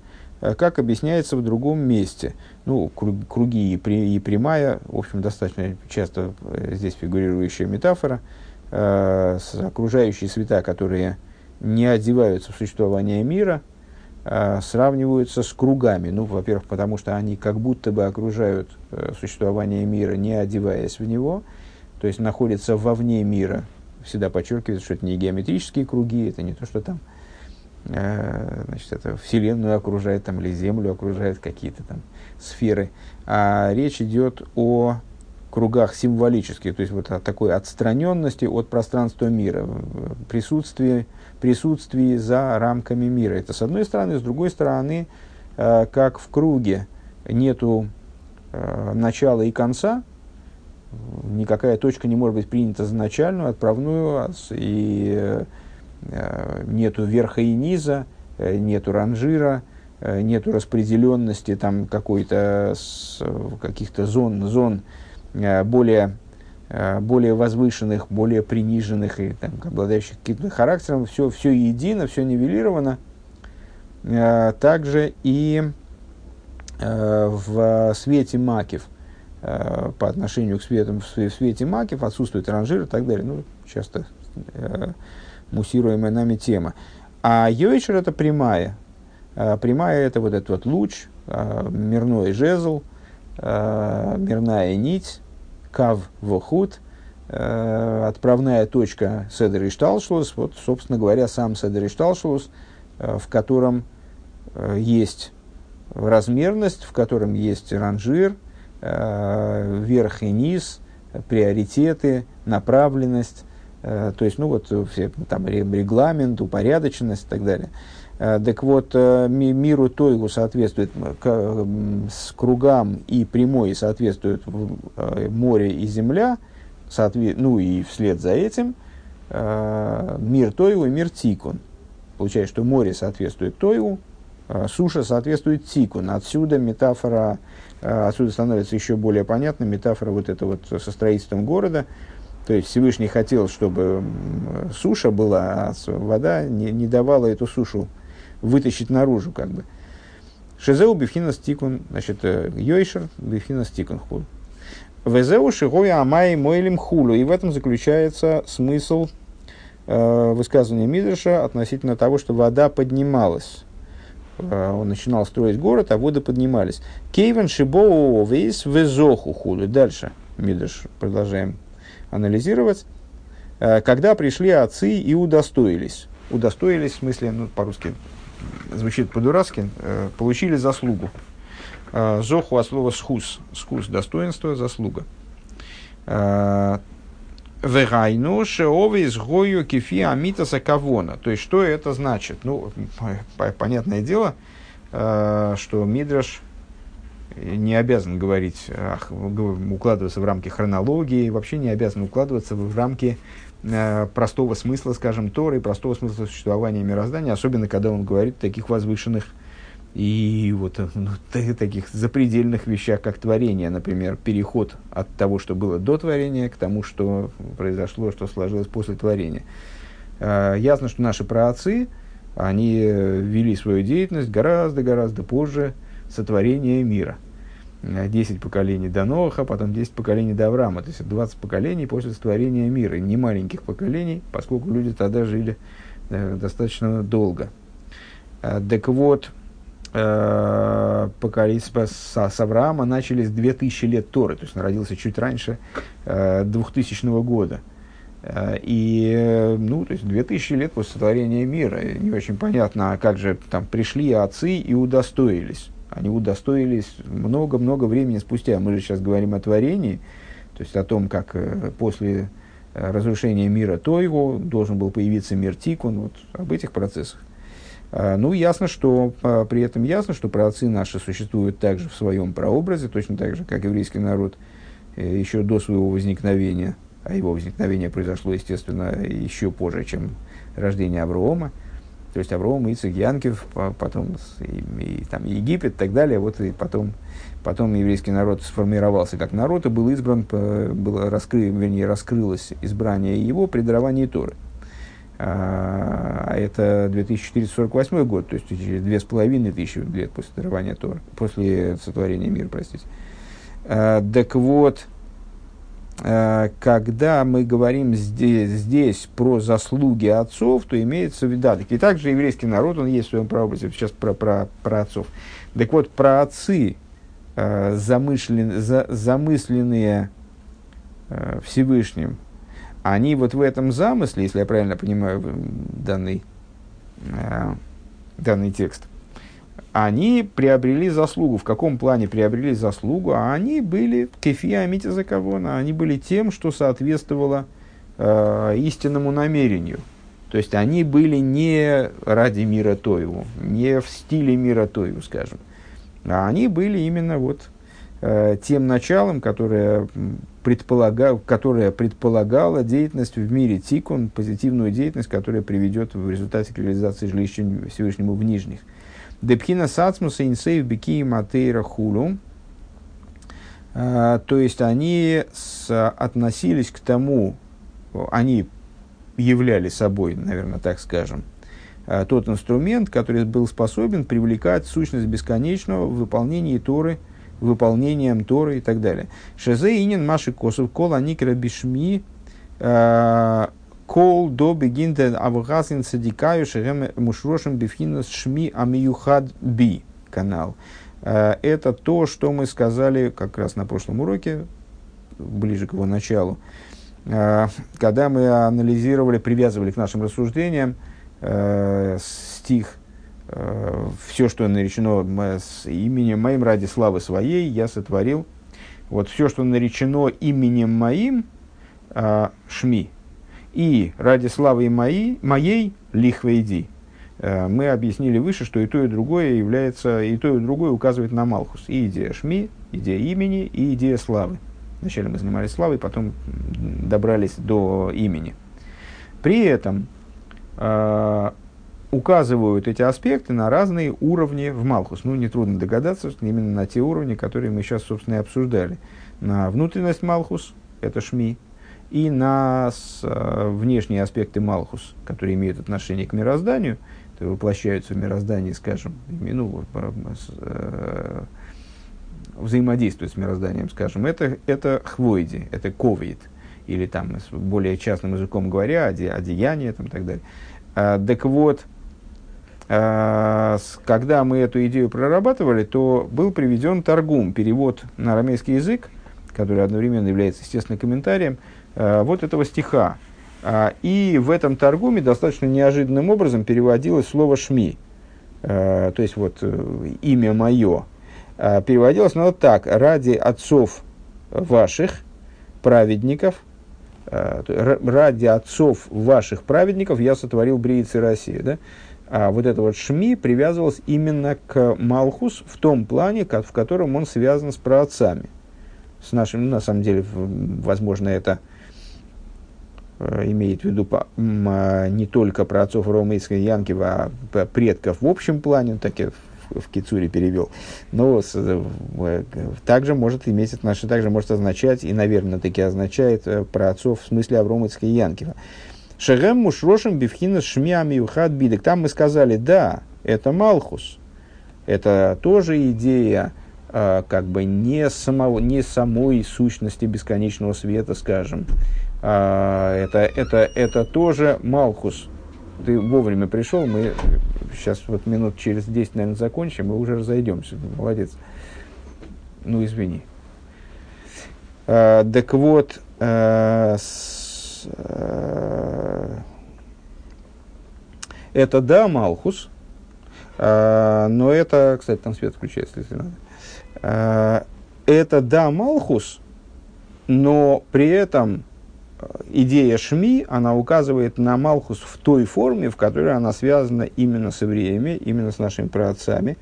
A: э, как объясняется в другом месте. Ну, круги и, и прямая, в общем, достаточно часто э, здесь фигурирующая метафора, э, окружающие света, которые не одеваются в существование мира, э, сравниваются с кругами. Ну, во-первых, потому что они как будто бы окружают э, существование мира, не одеваясь в него, то есть находятся вовне мира. Всегда подчеркивается, что это не геометрические круги, это не то, что там э, значит, это Вселенную окружает там, или Землю окружает какие-то там сферы. А речь идет о кругах символических, то есть вот такой отстраненности от пространства мира, присутствии присутствии за рамками мира. Это с одной стороны. С другой стороны, э, как в круге нету э, начала и конца, никакая точка не может быть принята за начальную, отправную, и э, нету верха и низа, нету ранжира, нету распределенности там какой-то каких-то зон, зон более Э, более возвышенных, более приниженных и там, обладающих каким-то характером, все, все едино, все нивелировано. Э, также и э, в свете макив, по отношению к свету, в свете макив отсутствует ранжир и так далее. Ну, часто муссируемая нами тема. А йойшер это прямая. Прямая это вот этот вот луч, мирной жезл, мирная нить, кав вохут, э, отправная точка Седер Ишталшус, вот, собственно говоря, сам Седер Ишталшус, э, в котором э, есть размерность, в котором есть ранжир, верх и низ, приоритеты, направленность, то есть, ну вот, все, там, регламент, упорядоченность и так далее. Э, так вот, э, миру Тойгу соответствует к, с кругам и прямой соответствует э, море и земля, соответ, ну и вслед за этим мир Тойгу и мир Тикун. Получается, что море соответствует Тойгу, суша соответствует Тикун. Отсюда метафора, отсюда становится еще более понятна метафора вот этого вот со строительством города. То есть Всевышний хотел, чтобы суша была, а вода не, не давала эту сушу вытащить наружу, как бы. Шезеу бифхина стикун, значит, э, йойшер бифхина стикун хул. Везеу шигоя амай мойлим хулу. И в этом заключается смысл э, высказывания Мидраша относительно того, что вода поднималась. Э, он начинал строить город, а воды поднимались. Кейвен шибоу вейс везоху хулу. Дальше Мидраш продолжаем анализировать. Э, когда пришли отцы и удостоились. Удостоились, в смысле, ну, по-русски звучит по-дурацки, э, получили заслугу. Э, зоху от слова схус. Схус – достоинство, заслуга. Э, Вегайну шеове изгою кефи амитаса кавона. То есть, что это значит? Ну, понятное дело, что Мидраш не обязан говорить, укладываться в рамки хронологии, вообще не обязан укладываться в рамки простого смысла, скажем, Торы, простого смысла существования мироздания, особенно когда он говорит о таких возвышенных и вот э, ну, таких запредельных вещах, как творение, например, переход от того, что было до творения, к тому, что произошло, что сложилось после творения. Э, ясно, что наши праотцы, они вели свою деятельность гораздо-гораздо позже сотворения мира – 10 поколений до Ноха, потом 10 поколений до Авраама. То есть 20 поколений после сотворения мира. Не маленьких поколений, поскольку люди тогда жили э, достаточно долго. Э, так вот, э, поколение с, Авраама начались 2000 лет Торы. То есть он родился чуть раньше э, 2000 года. Э, и, ну, то есть 2000 лет после сотворения мира. Не очень понятно, а как же там пришли отцы и удостоились они удостоились много-много времени спустя. Мы же сейчас говорим о творении, то есть о том, как э, после э, разрушения мира Тойгу должен был появиться мир Тикун, вот об этих процессах. А, ну, ясно, что а, при этом ясно, что праотцы наши существуют также в своем прообразе, точно так же, как еврейский народ э, еще до своего возникновения, а его возникновение произошло, естественно, еще позже, чем рождение Авраама – то есть Авраам, Ицек, Янкев, потом и, и, там, Египет и так далее. Вот и потом, потом еврейский народ сформировался как народ и был избран, было раскры, вернее, раскрылось избрание его при даровании Торы. А, а это 2448 год, то есть через две с половиной тысячи лет после дарования Торы, после сотворения мира, простите. А, так вот, когда мы говорим здесь, здесь про заслуги отцов, то имеется в виду, да, и также еврейский народ, он есть в своем прообразе, сейчас про, про, про отцов. Так вот, про отцы, э, замышлен, за, замысленные э, Всевышним, они вот в этом замысле, если я правильно понимаю данный, э, данный текст, они приобрели заслугу. В каком плане приобрели заслугу? А они были кефия амити закавона, они были тем, что соответствовало э, истинному намерению. То есть они были не ради мира Тоеву, не в стиле мира Тоеву, скажем. А они были именно вот э, тем началом, которое, предполага, которое предполагало деятельность в мире Тикун, позитивную деятельность, которая приведет в результате к реализации жилища Всевышнему в нижних. Депхина сацмуса инсейв бики матейра хулу. А, то есть они с, относились к тому, они являли собой, наверное, так скажем, а, тот инструмент, который был способен привлекать сущность бесконечного в выполнении Торы, выполнением Торы и так далее. Шезе инин маши косов кол аникра бишми а, Кол до бегинда авгасин садикаю шерем мушрошим бифхинас шми амиюхад би канал. Это то, что мы сказали как раз на прошлом уроке, ближе к его началу, э, когда мы анализировали, привязывали к нашим рассуждениям э, стих э, «Все, что наречено с именем моим ради славы своей, я сотворил». Вот все, что наречено именем моим, шми, и ради славы моей, моей лихвейди. Э, мы объяснили выше, что и то, и другое является, и то, и другое указывает на Малхус. И идея Шми, идея имени, и идея славы. Вначале мы занимались славой, потом добрались до имени. При этом э, указывают эти аспекты на разные уровни в Малхус. Ну, нетрудно догадаться, что именно на те уровни, которые мы сейчас, собственно, и обсуждали. На внутренность Малхус, это Шми, и на э, внешние аспекты Малхус, которые имеют отношение к мирозданию, то воплощаются в мироздании, скажем, ну, э, взаимодействуют с мирозданием, скажем, это, это хвойди, это ковид, или там, более частным языком говоря, оде, одеяние там, и так далее. А, так вот, а, когда мы эту идею прорабатывали, то был приведен торгум, перевод на арамейский язык, который одновременно является, естественно, комментарием, Э, вот этого стиха. А, и в этом торгуме достаточно неожиданным образом переводилось слово «шми», э, то есть вот э, имя мое. А, переводилось оно так, ради отцов ваших, праведников, ради отцов ваших праведников я сотворил Бриицы России. Да? А вот это вот Шми привязывалось именно к Малхус в том плане, в котором он связан с праотцами. С нашим, ну, на самом деле, возможно, это Э, имеет в виду а, не только про отцов Ромейской Янкива, а предков в общем плане, так и в, Кицуре перевел, но с, э, также может иметь отношение, также может означать, и, наверное, таки означает э, про отцов в смысле Авромыцкой Янкива. Шагем мушрошим бифхина шмиами ухад бидек. Там мы сказали, да, это Малхус. Это тоже идея как бы не, самого, не самой сущности бесконечного света, скажем, а, это, это, это тоже Малхус. Ты вовремя пришел, мы сейчас вот минут через 10, наверное, закончим, и уже разойдемся. Молодец. Ну, извини. А, так вот, а, а, это да, Малхус, а, но это, кстати, там свет включается, если надо. А, это да, Малхус, но при этом идея Шми, она указывает на Малхус в той форме, в которой она связана именно с евреями, именно с нашими праотцами,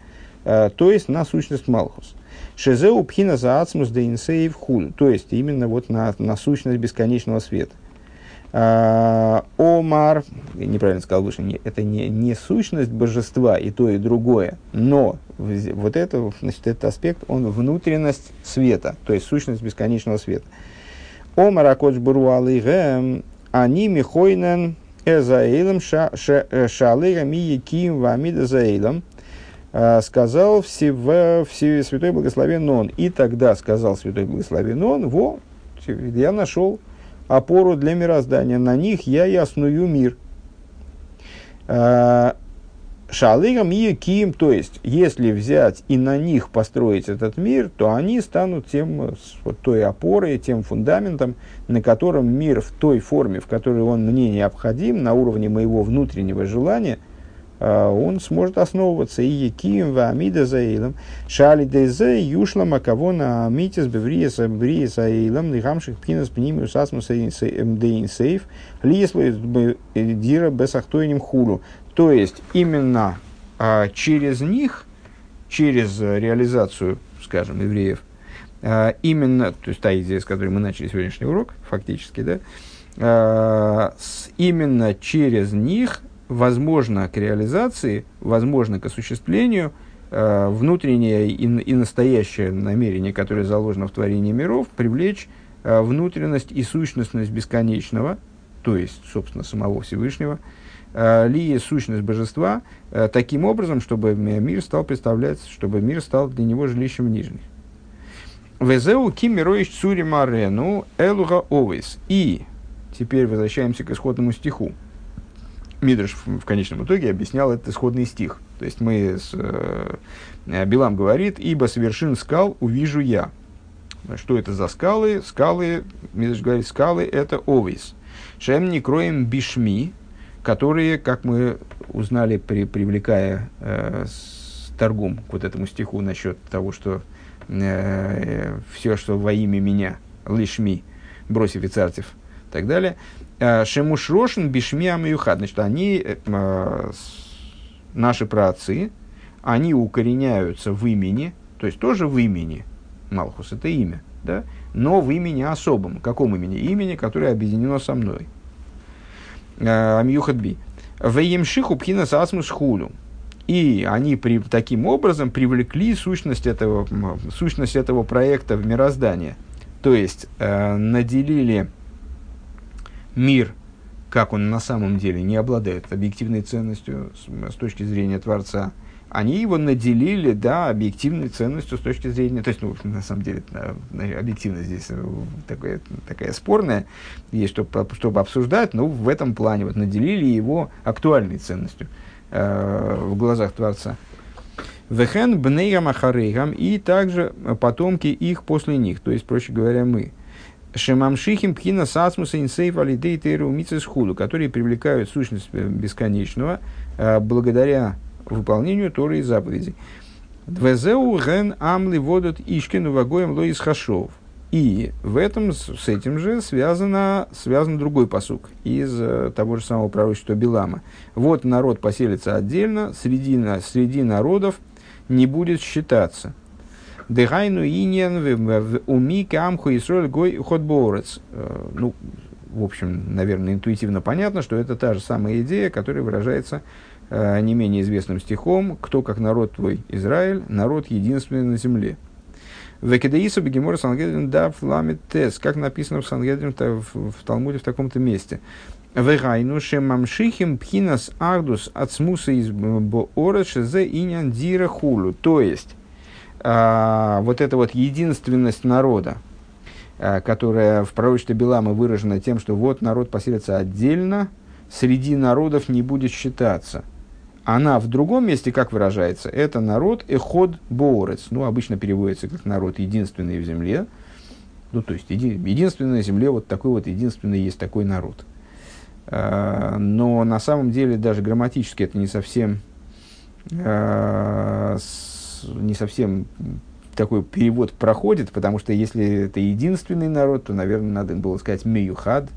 A: э, то есть на сущность Малхус. Шезеу пхина за ацмус де инсеев хуль, то есть именно вот на, на сущность бесконечного света. Э, омар, неправильно сказал выше, не, это не, не сущность божества и то, и другое, но вот это, значит, этот аспект, он внутренность света, то есть сущность бесконечного света. Омар Акодж Буру Алейгем, они Михойнен Эзаилем э, Шалейга Мии Ким Вамида Заилем, э, сказал все, в, все, Святой Благословен Он. И тогда сказал Святой Благословен Он, во, я нашел опору для мироздания, на них я ясную мир. Э, Шалыгам и Ким, то есть, если взять и на них построить этот мир, то они станут тем, вот, той опорой, тем фундаментом, на котором мир в той форме, в которой он мне необходим, на уровне моего внутреннего желания, а, он сможет основываться. И Яким, Вамида Заилом, Шали Дезе, Юшла Макавона, Амитис, Бевриеса, Бриеса, Аилом, Нихамших, Пхинас, Пнимиус, Асмус, Дейнсейф, Лисло, Дира, Бесахтойним Хулу. То есть именно а, через них, через реализацию, скажем, евреев, а, именно, то есть та идея, с которой мы начали сегодняшний урок, фактически, да, а, с, именно через них возможно к реализации, возможно к осуществлению а, внутреннее и, и настоящее намерение, которое заложено в творении миров, привлечь а, внутренность и сущностность бесконечного, то есть, собственно, самого Всевышнего, ли сущность божества э, таким образом, чтобы мир стал представлять, чтобы мир стал для него жилищем нижних. Везеу кимироиш цури марену элуга овес. И теперь возвращаемся к исходному стиху. Мидрш в конечном итоге объяснял этот исходный стих. То есть мы с, э, Билам говорит, ибо с вершин скал увижу я. Что это за скалы? Скалы, Мидраш говорит, скалы это овис. Шем не кроем бишми, которые, как мы узнали, при, привлекая э, торгум к вот этому стиху насчет того, что э, все, что во имя меня, лишми, бросив и царцев, и так далее. Э, Шемуш рошен бишми амиюхад. Значит, они, э, э, наши праотцы, они укореняются в имени, то есть тоже в имени. Малхус – это имя, да? но в имени особом. Каком имени? Имени, которое объединено со мной. Амьюхат би. Веемшиху пхина сасмус хулю. И они при, таким образом привлекли сущность этого, сущность этого проекта в мироздание. То есть э, наделили мир, как он на самом деле не обладает объективной ценностью с, с точки зрения Творца, они его наделили, да, объективной ценностью с точки зрения, то есть, ну, на самом деле, объективность здесь э, такая, такая спорная, есть, чтобы, чтобы обсуждать, но в этом плане вот наделили его актуальной ценностью э, в глазах Творца. Вехен бнейгам ахарейгам и также потомки их после них, то есть, проще говоря, мы. Шемамшихим пхина сасмуса инсейф алидей тейру худу, которые привлекают сущность бесконечного э, благодаря выполнению Торы и заповедей. Двезеу ген амли водот ишкину вагоем лоис хашов. И в этом, с этим же связано, связан другой посук из э, того же самого пророчества Билама. Вот народ поселится отдельно, среди, среди народов не будет считаться. Дыхайну иньян уми камху исроль гой ходборец. Э, ну, в общем, наверное, интуитивно понятно, что это та же самая идея, которая выражается не менее известным стихом, кто как народ твой Израиль, народ единственный на земле. Векедаиса Бегемора Сангедрин Дав Ламит Тес, как написано в Сангедрин в, в Талмуде в таком-то месте. Вегайну шемамшихим пхинас ардус ацмуса из боора шезе инян дира хулу. То есть, а, вот эта вот единственность народа, а, которая в пророчестве Белама выражена тем, что вот народ поселится отдельно, среди народов не будет считаться – она в другом месте, как выражается, это народ эход боорец. Ну, обычно переводится как народ единственный в земле. Ну, то есть, еди, на земле, вот такой вот единственный есть такой народ. А, но на самом деле даже грамматически это не совсем, а, не совсем такой перевод проходит, потому что если это единственный народ, то, наверное, надо было сказать меюхад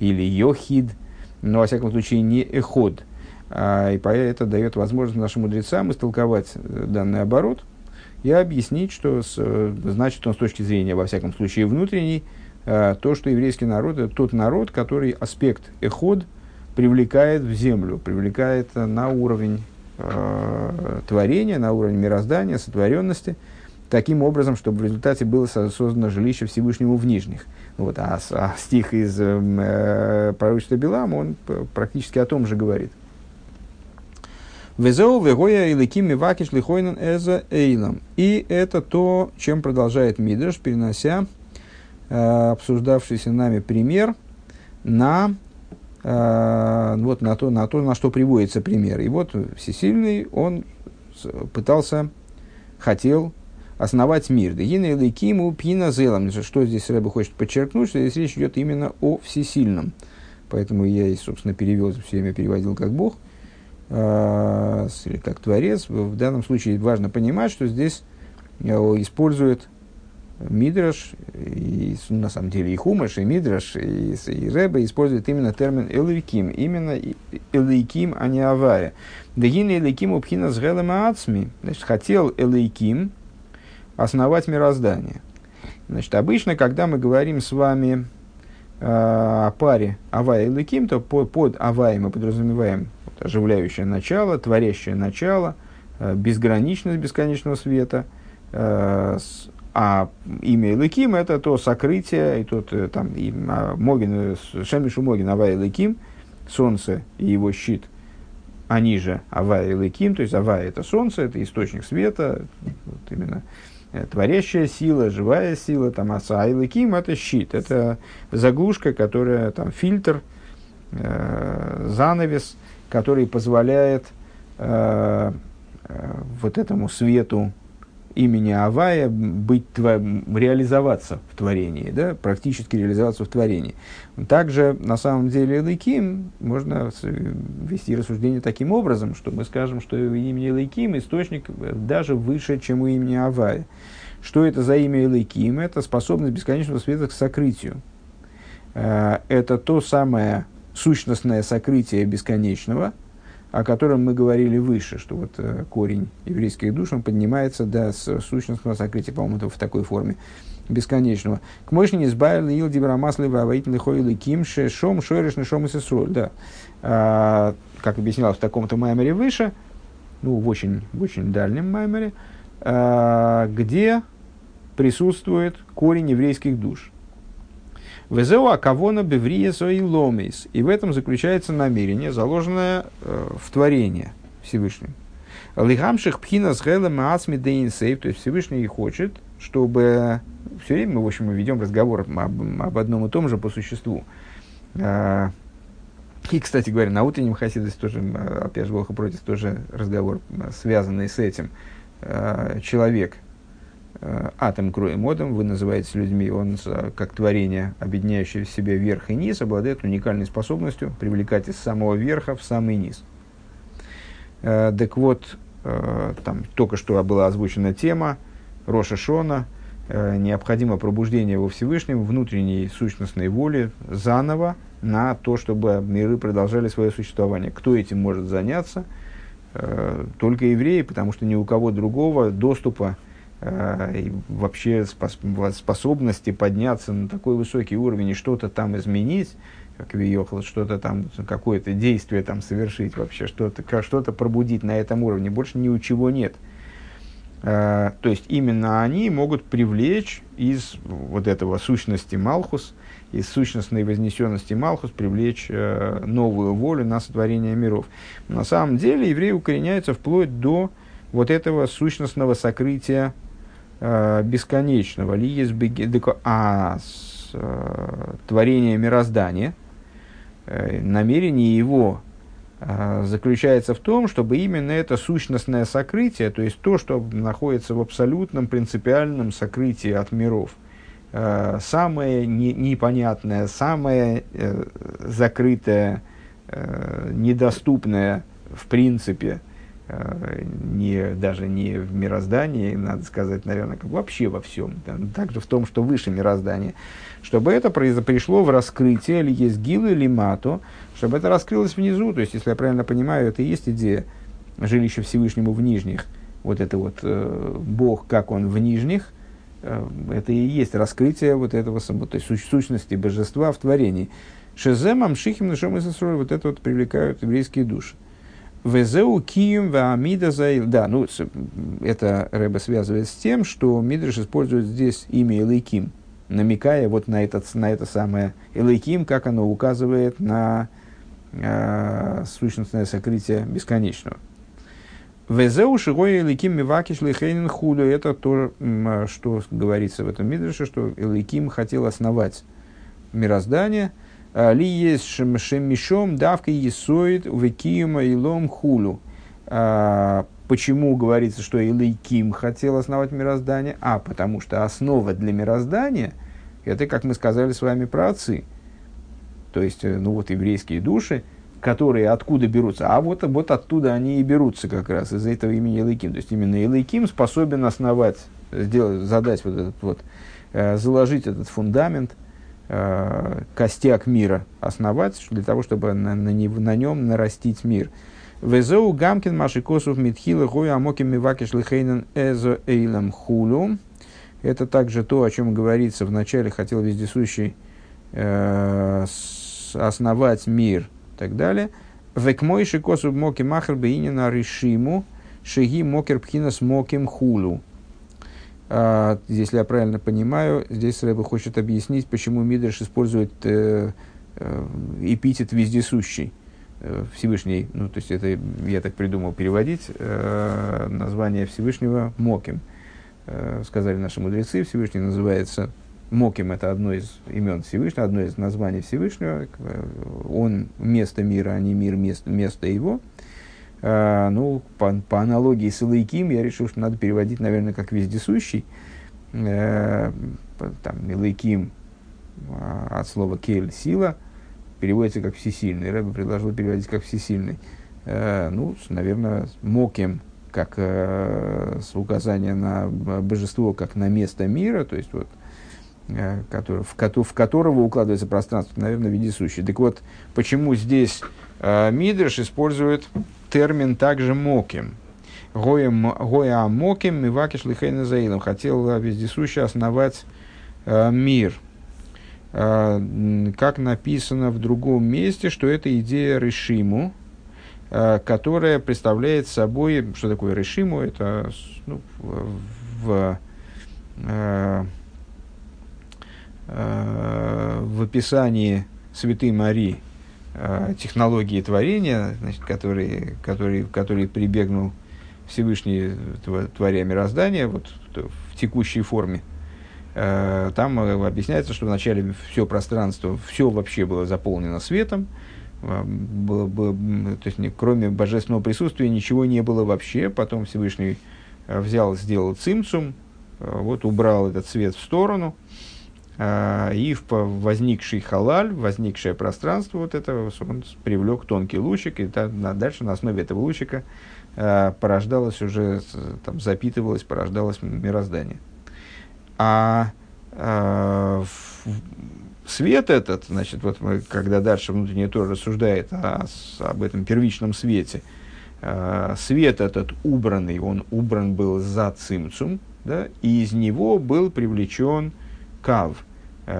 A: или йохид, но, во всяком случае, не эход – и это дает возможность нашим мудрецам истолковать э, данный оборот и объяснить, что с, э, значит он с точки зрения, во всяком случае, внутренней, а, то, что еврейский народ – это тот народ, который аспект эход привлекает в землю, привлекает на уровень э, творения, на уровень мироздания, сотворенности, таким образом, чтобы в результате было создано жилище Всевышнему в нижних. Вот, а, а стих из э, пророчества Белама, он практически о том же говорит – Везеу вегоя и лекими вакиш лихойнен эза эйлам. И это то, чем продолжает Мидраш, перенося э, обсуждавшийся нами пример на, э, вот на, то, на то, на что приводится пример. И вот Всесильный, он пытался, хотел основать мир. Дегина Лейкиму Пина Зелом. Что здесь Рэба хочет подчеркнуть, что здесь речь идет именно о всесильном. Поэтому я и, собственно, перевел, все время переводил как Бог – или как Творец, в данном случае важно понимать, что здесь э, использует Мидраш, и, на самом деле и Хумаш, и Мидраш, и, и Рэбе используют именно термин Элейким, именно Элейким, а не Авая. Дагин Элейким упхина с Ацми, значит, хотел Элейким основать мироздание. Значит, обычно, когда мы говорим с вами э, о паре Авая и Элейким, то под, под Авая мы подразумеваем оживляющее начало, творящее начало, э, безграничность бесконечного света, э, а имя Элыким – это то сокрытие, и тот э, там, и, а, Могин, Шемишу Могин, Авай Элыким, солнце и его щит, они же Авай Элыким, то есть Авай – это солнце, это источник света, вот именно творящая сила, живая сила, там, а Элыким – это щит, это заглушка, которая, там, фильтр, э, занавес – который позволяет э, э, вот этому свету имени Авая быть, реализоваться в творении, да, практически реализоваться в творении. Также, на самом деле, Элейким можно вести рассуждение таким образом, что мы скажем, что у имени Элейким источник даже выше, чем у имени Авая. Что это за имя Элейким? Это способность бесконечного света к сокрытию. Э, это то самое сущностное сокрытие бесконечного – о котором мы говорили выше, что вот э, корень еврейских душ, он поднимается до сущностного сокрытия, по-моему, в такой форме бесконечного. К мощи избавили ил дибрамасли ваваитли хойли кимше шом шориш шом и сесроль. Да. А, как объяснялось в таком-то маймере выше, ну, в очень, в очень дальнем маймере, а, где присутствует корень еврейских душ. Везеу акавона беврия и ломис. И в этом заключается намерение, заложенное э, в творение Всевышним. Лихамших пхина с гелем асми дейнсейв. То есть Всевышний хочет, чтобы... Все время мы, в общем, мы ведем разговор об, об одном и том же по существу. А, и, кстати говоря, на утреннем хасидосе тоже, опять же, Волха против, тоже разговор, связанный с этим. Человек – Э, атом кроем модом, вы называете людьми, он как творение, объединяющее в себе верх и низ, обладает уникальной способностью привлекать из самого верха в самый низ. Э, так вот, э, там только что была озвучена тема Роша Шона, необходимо пробуждение во Всевышнем внутренней сущностной воли заново на то, чтобы миры продолжали свое существование. Кто этим может заняться? Только евреи, потому что ни у кого другого доступа Э, и вообще способности подняться на такой высокий уровень и что-то там изменить, как Виехал, что-то там, какое-то действие там совершить вообще, что-то что пробудить на этом уровне, больше ни у чего нет. Э, то есть именно они могут привлечь из вот этого сущности Малхус, из сущностной вознесенности Малхус, привлечь э, новую волю на сотворение миров. На самом деле евреи укореняются вплоть до вот этого сущностного сокрытия э, бесконечного, ли есть а с, э, творение мироздания, э, намерение его э, заключается в том, чтобы именно это сущностное сокрытие, то есть то, что находится в абсолютном принципиальном сокрытии от миров, э, самое не, непонятное, самое э, закрытое, э, недоступное в принципе – Э, не, даже не в мироздании, надо сказать, наверное, как вообще во всем, да, также в том, что выше мироздания, чтобы это пришло в раскрытие, или есть гилу, или мату, чтобы это раскрылось внизу, то есть, если я правильно понимаю, это и есть идея жилища Всевышнему в нижних, вот это вот э, Бог, как он в нижних, э, это и есть раскрытие вот этого, то есть сущности божества в творении. Шеземам, шихим, нашем и вот это вот привлекают еврейские души. Везеу кием ваамида. Да, ну, это Рэба связывает с тем, что Мидриш использует здесь имя Элейким, намекая вот на, этот, на это самое Элейким, как оно указывает на э, сущностное сокрытие бесконечного. Везеу шигой Элейким мивакиш лихейнин худу. Это то, что говорится в этом Мидрише, что Элейким хотел основать мироздание – а, ли есть шемишом давка есоид векима илом хулу. А, почему говорится, что Илайким хотел основать мироздание? А, потому что основа для мироздания – это, как мы сказали с вами про отцы. То есть, э, ну вот еврейские души, которые откуда берутся? А вот, вот оттуда они и берутся как раз, из этого имени Илайким. То есть, именно Илайким способен основать, сделать, задать вот этот вот, э, заложить этот фундамент – э, костяк мира основать, для того, чтобы на, на, на нем нарастить мир. Везоу гамкин машикосов митхила гой амоким мивакиш лихейнен эзо эйлам хулу. Это также то, о чем говорится в начале, хотел вездесущий э, основать мир и так далее. Век мой шикосу моки махр бейнина решиму шеги мокер пхинас моким хулу. А, если я правильно понимаю, здесь Рэба хочет объяснить, почему Мидриш использует э, э, эпитет вездесущий. Э, Всевышний, ну, то есть это я так придумал переводить, название Всевышнего Моким. Сказали наши мудрецы, Всевышний называется Моким, это одно из имен Всевышнего, одно из названий Всевышнего. Он место мира, а не мир место, место его. Э, ну, по, по аналогии с Илайким, я решил, что надо переводить, наверное, как вездесущий. Э, там, Илайким э, от слова кель – сила, переводится как всесильный. Рэбе предложил переводить как всесильный. Э, ну, наверное, моким, как э, с указания на божество, как на место мира, то есть вот в которого укладывается пространство, наверное, вездесущий. Так вот, почему здесь э, Мидриш использует термин также моким? Гоя моким мивакиш лихейна заилом. Хотел вездесущий основать э, мир. Э, как написано в другом месте, что это идея Решиму, э, которая представляет собой, что такое Решиму, это ну, в, э, Э, в описании Святой Марии технологии творения, значит, которые, которые, которые прибегнул Всевышний, творя мироздание, вот в текущей форме, э, там объясняется, что вначале все пространство, все вообще было заполнено светом, было, было, то есть, кроме божественного присутствия ничего не было вообще. Потом Всевышний взял, сделал цимцум, вот убрал этот свет в сторону – а, и в возникший халаль, возникшее пространство вот этого, он привлек тонкий лучик, и дальше на основе этого лучика а, порождалось уже, там, запитывалось, порождалось мироздание. А, а свет этот, значит, вот мы, когда дальше внутренний тоже рассуждает о, об этом первичном свете, свет этот убранный, он убран был за цимцум, да, и из него был привлечен кав –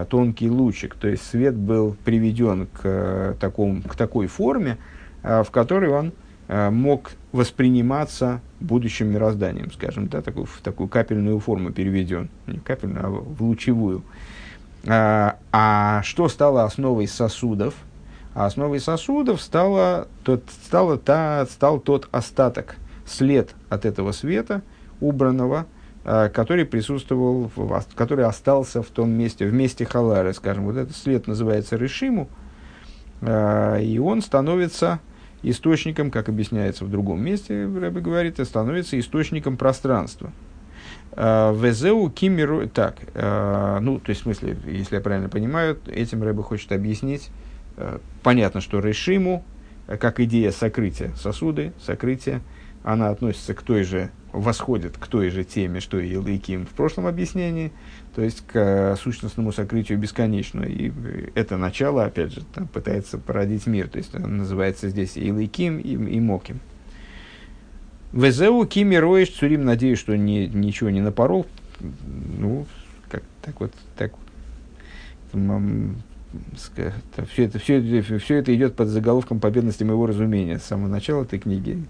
A: тонкий лучик, то есть свет был приведен к, э, такому, к такой форме, э, в которой он мог восприниматься будущим мирозданием, скажем, да, такую, в такую капельную форму переведен, не капельную, а в лучевую. А, а что стало основой сосудов? А основой сосудов стало, тот, стало та, стал тот остаток, след от этого света, убранного, Э, который присутствовал, в, который остался в том месте, в месте халары, скажем. Вот этот след называется решиму, э, и он становится источником, как объясняется в другом месте, Рэбе говорит, становится источником пространства. Э, Везеу кимеру... Так, ну, то есть, в смысле, если я правильно понимаю, этим Рэбе хочет объяснить, понятно, что решиму, как идея сокрытия сосуды, сокрытия, она относится к той же восходит к той же теме, что и Илайким в прошлом объяснении, то есть к э, сущностному сокрытию бесконечного. И это начало, опять же, там, пытается породить мир, то есть он называется здесь Илайким и, и Моким. Везеу Кими Роиш Цурим, надеюсь, что ни, ничего не напорол. Ну, как, так вот, так все это, все, это, все это идет под заголовком победности моего разумения с самого начала этой книги.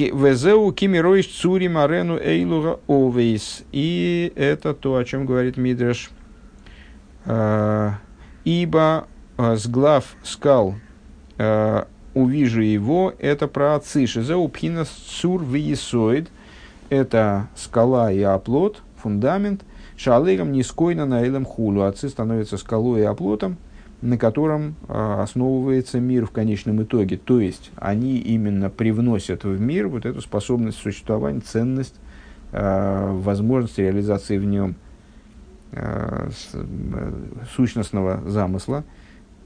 A: Везеу кимироиш цури марену эйлуга овейс. И это то, о чем говорит Мидраш. А, Ибо а, с глав скал а, увижу его, это про отцы. Шизеу пхина цур виесоид. Это скала и оплот, фундамент. Шалейгам нискойно на элем хулу. Отцы становятся скалой и оплотом – на котором э, основывается мир в конечном итоге. То есть они именно привносят в мир вот эту способность существования, ценность, э, возможность реализации в нем э, сущностного замысла,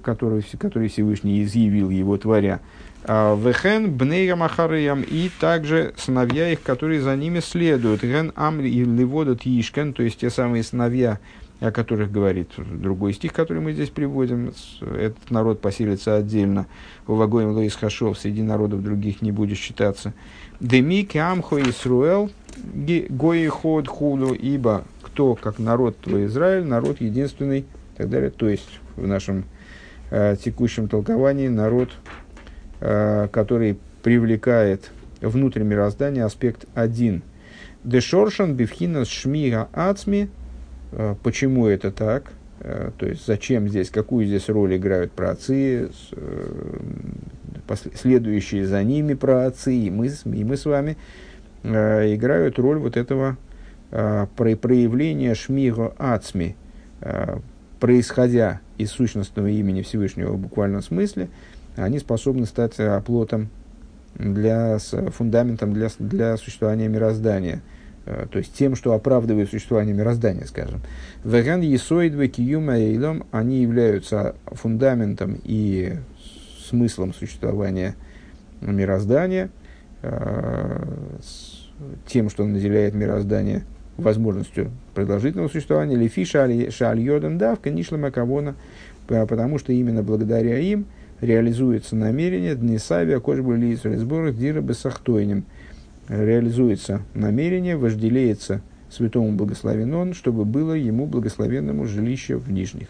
A: который, который Всевышний изъявил его творя. Вехен бнейра махареям и также сыновья их, которые за ними следуют. Ген ам и ливодат ишкен, то есть те самые сыновья, о которых говорит другой стих, который мы здесь приводим. Этот народ поселится отдельно. У вагоем Лоис Хашов среди народов других не будет считаться. Деми Камхо Исруэл Гои Ход Худу, ибо кто, как народ твой Израиль, народ единственный, и так далее. То есть в нашем э, текущем толковании народ, э, который привлекает внутрь мироздания аспект один. Дешоршан бифхина шмига ацми почему это так, э, то есть зачем здесь, какую здесь роль играют праотцы, э, следующие за ними праотцы, и мы, и мы с вами, играют роль вот этого проявления шмиго ацми, происходя из сущностного имени Всевышнего в буквальном смысле, они способны стать оплотом для, фундаментом для, для существования мироздания – Э, то есть тем, что оправдывает существование мироздания, скажем. Веган есоидве киюма эйлом, они являются фундаментом и смыслом существования мироздания, э, тем, что наделяет мироздание возможностью продолжительного существования, лифи шаль давка нишлама кавона, потому что именно благодаря им реализуется намерение днесавия кожбули сборах дира бесахтойним – реализуется намерение, вожделеется святому благословен он, чтобы было ему благословенному жилище в нижних.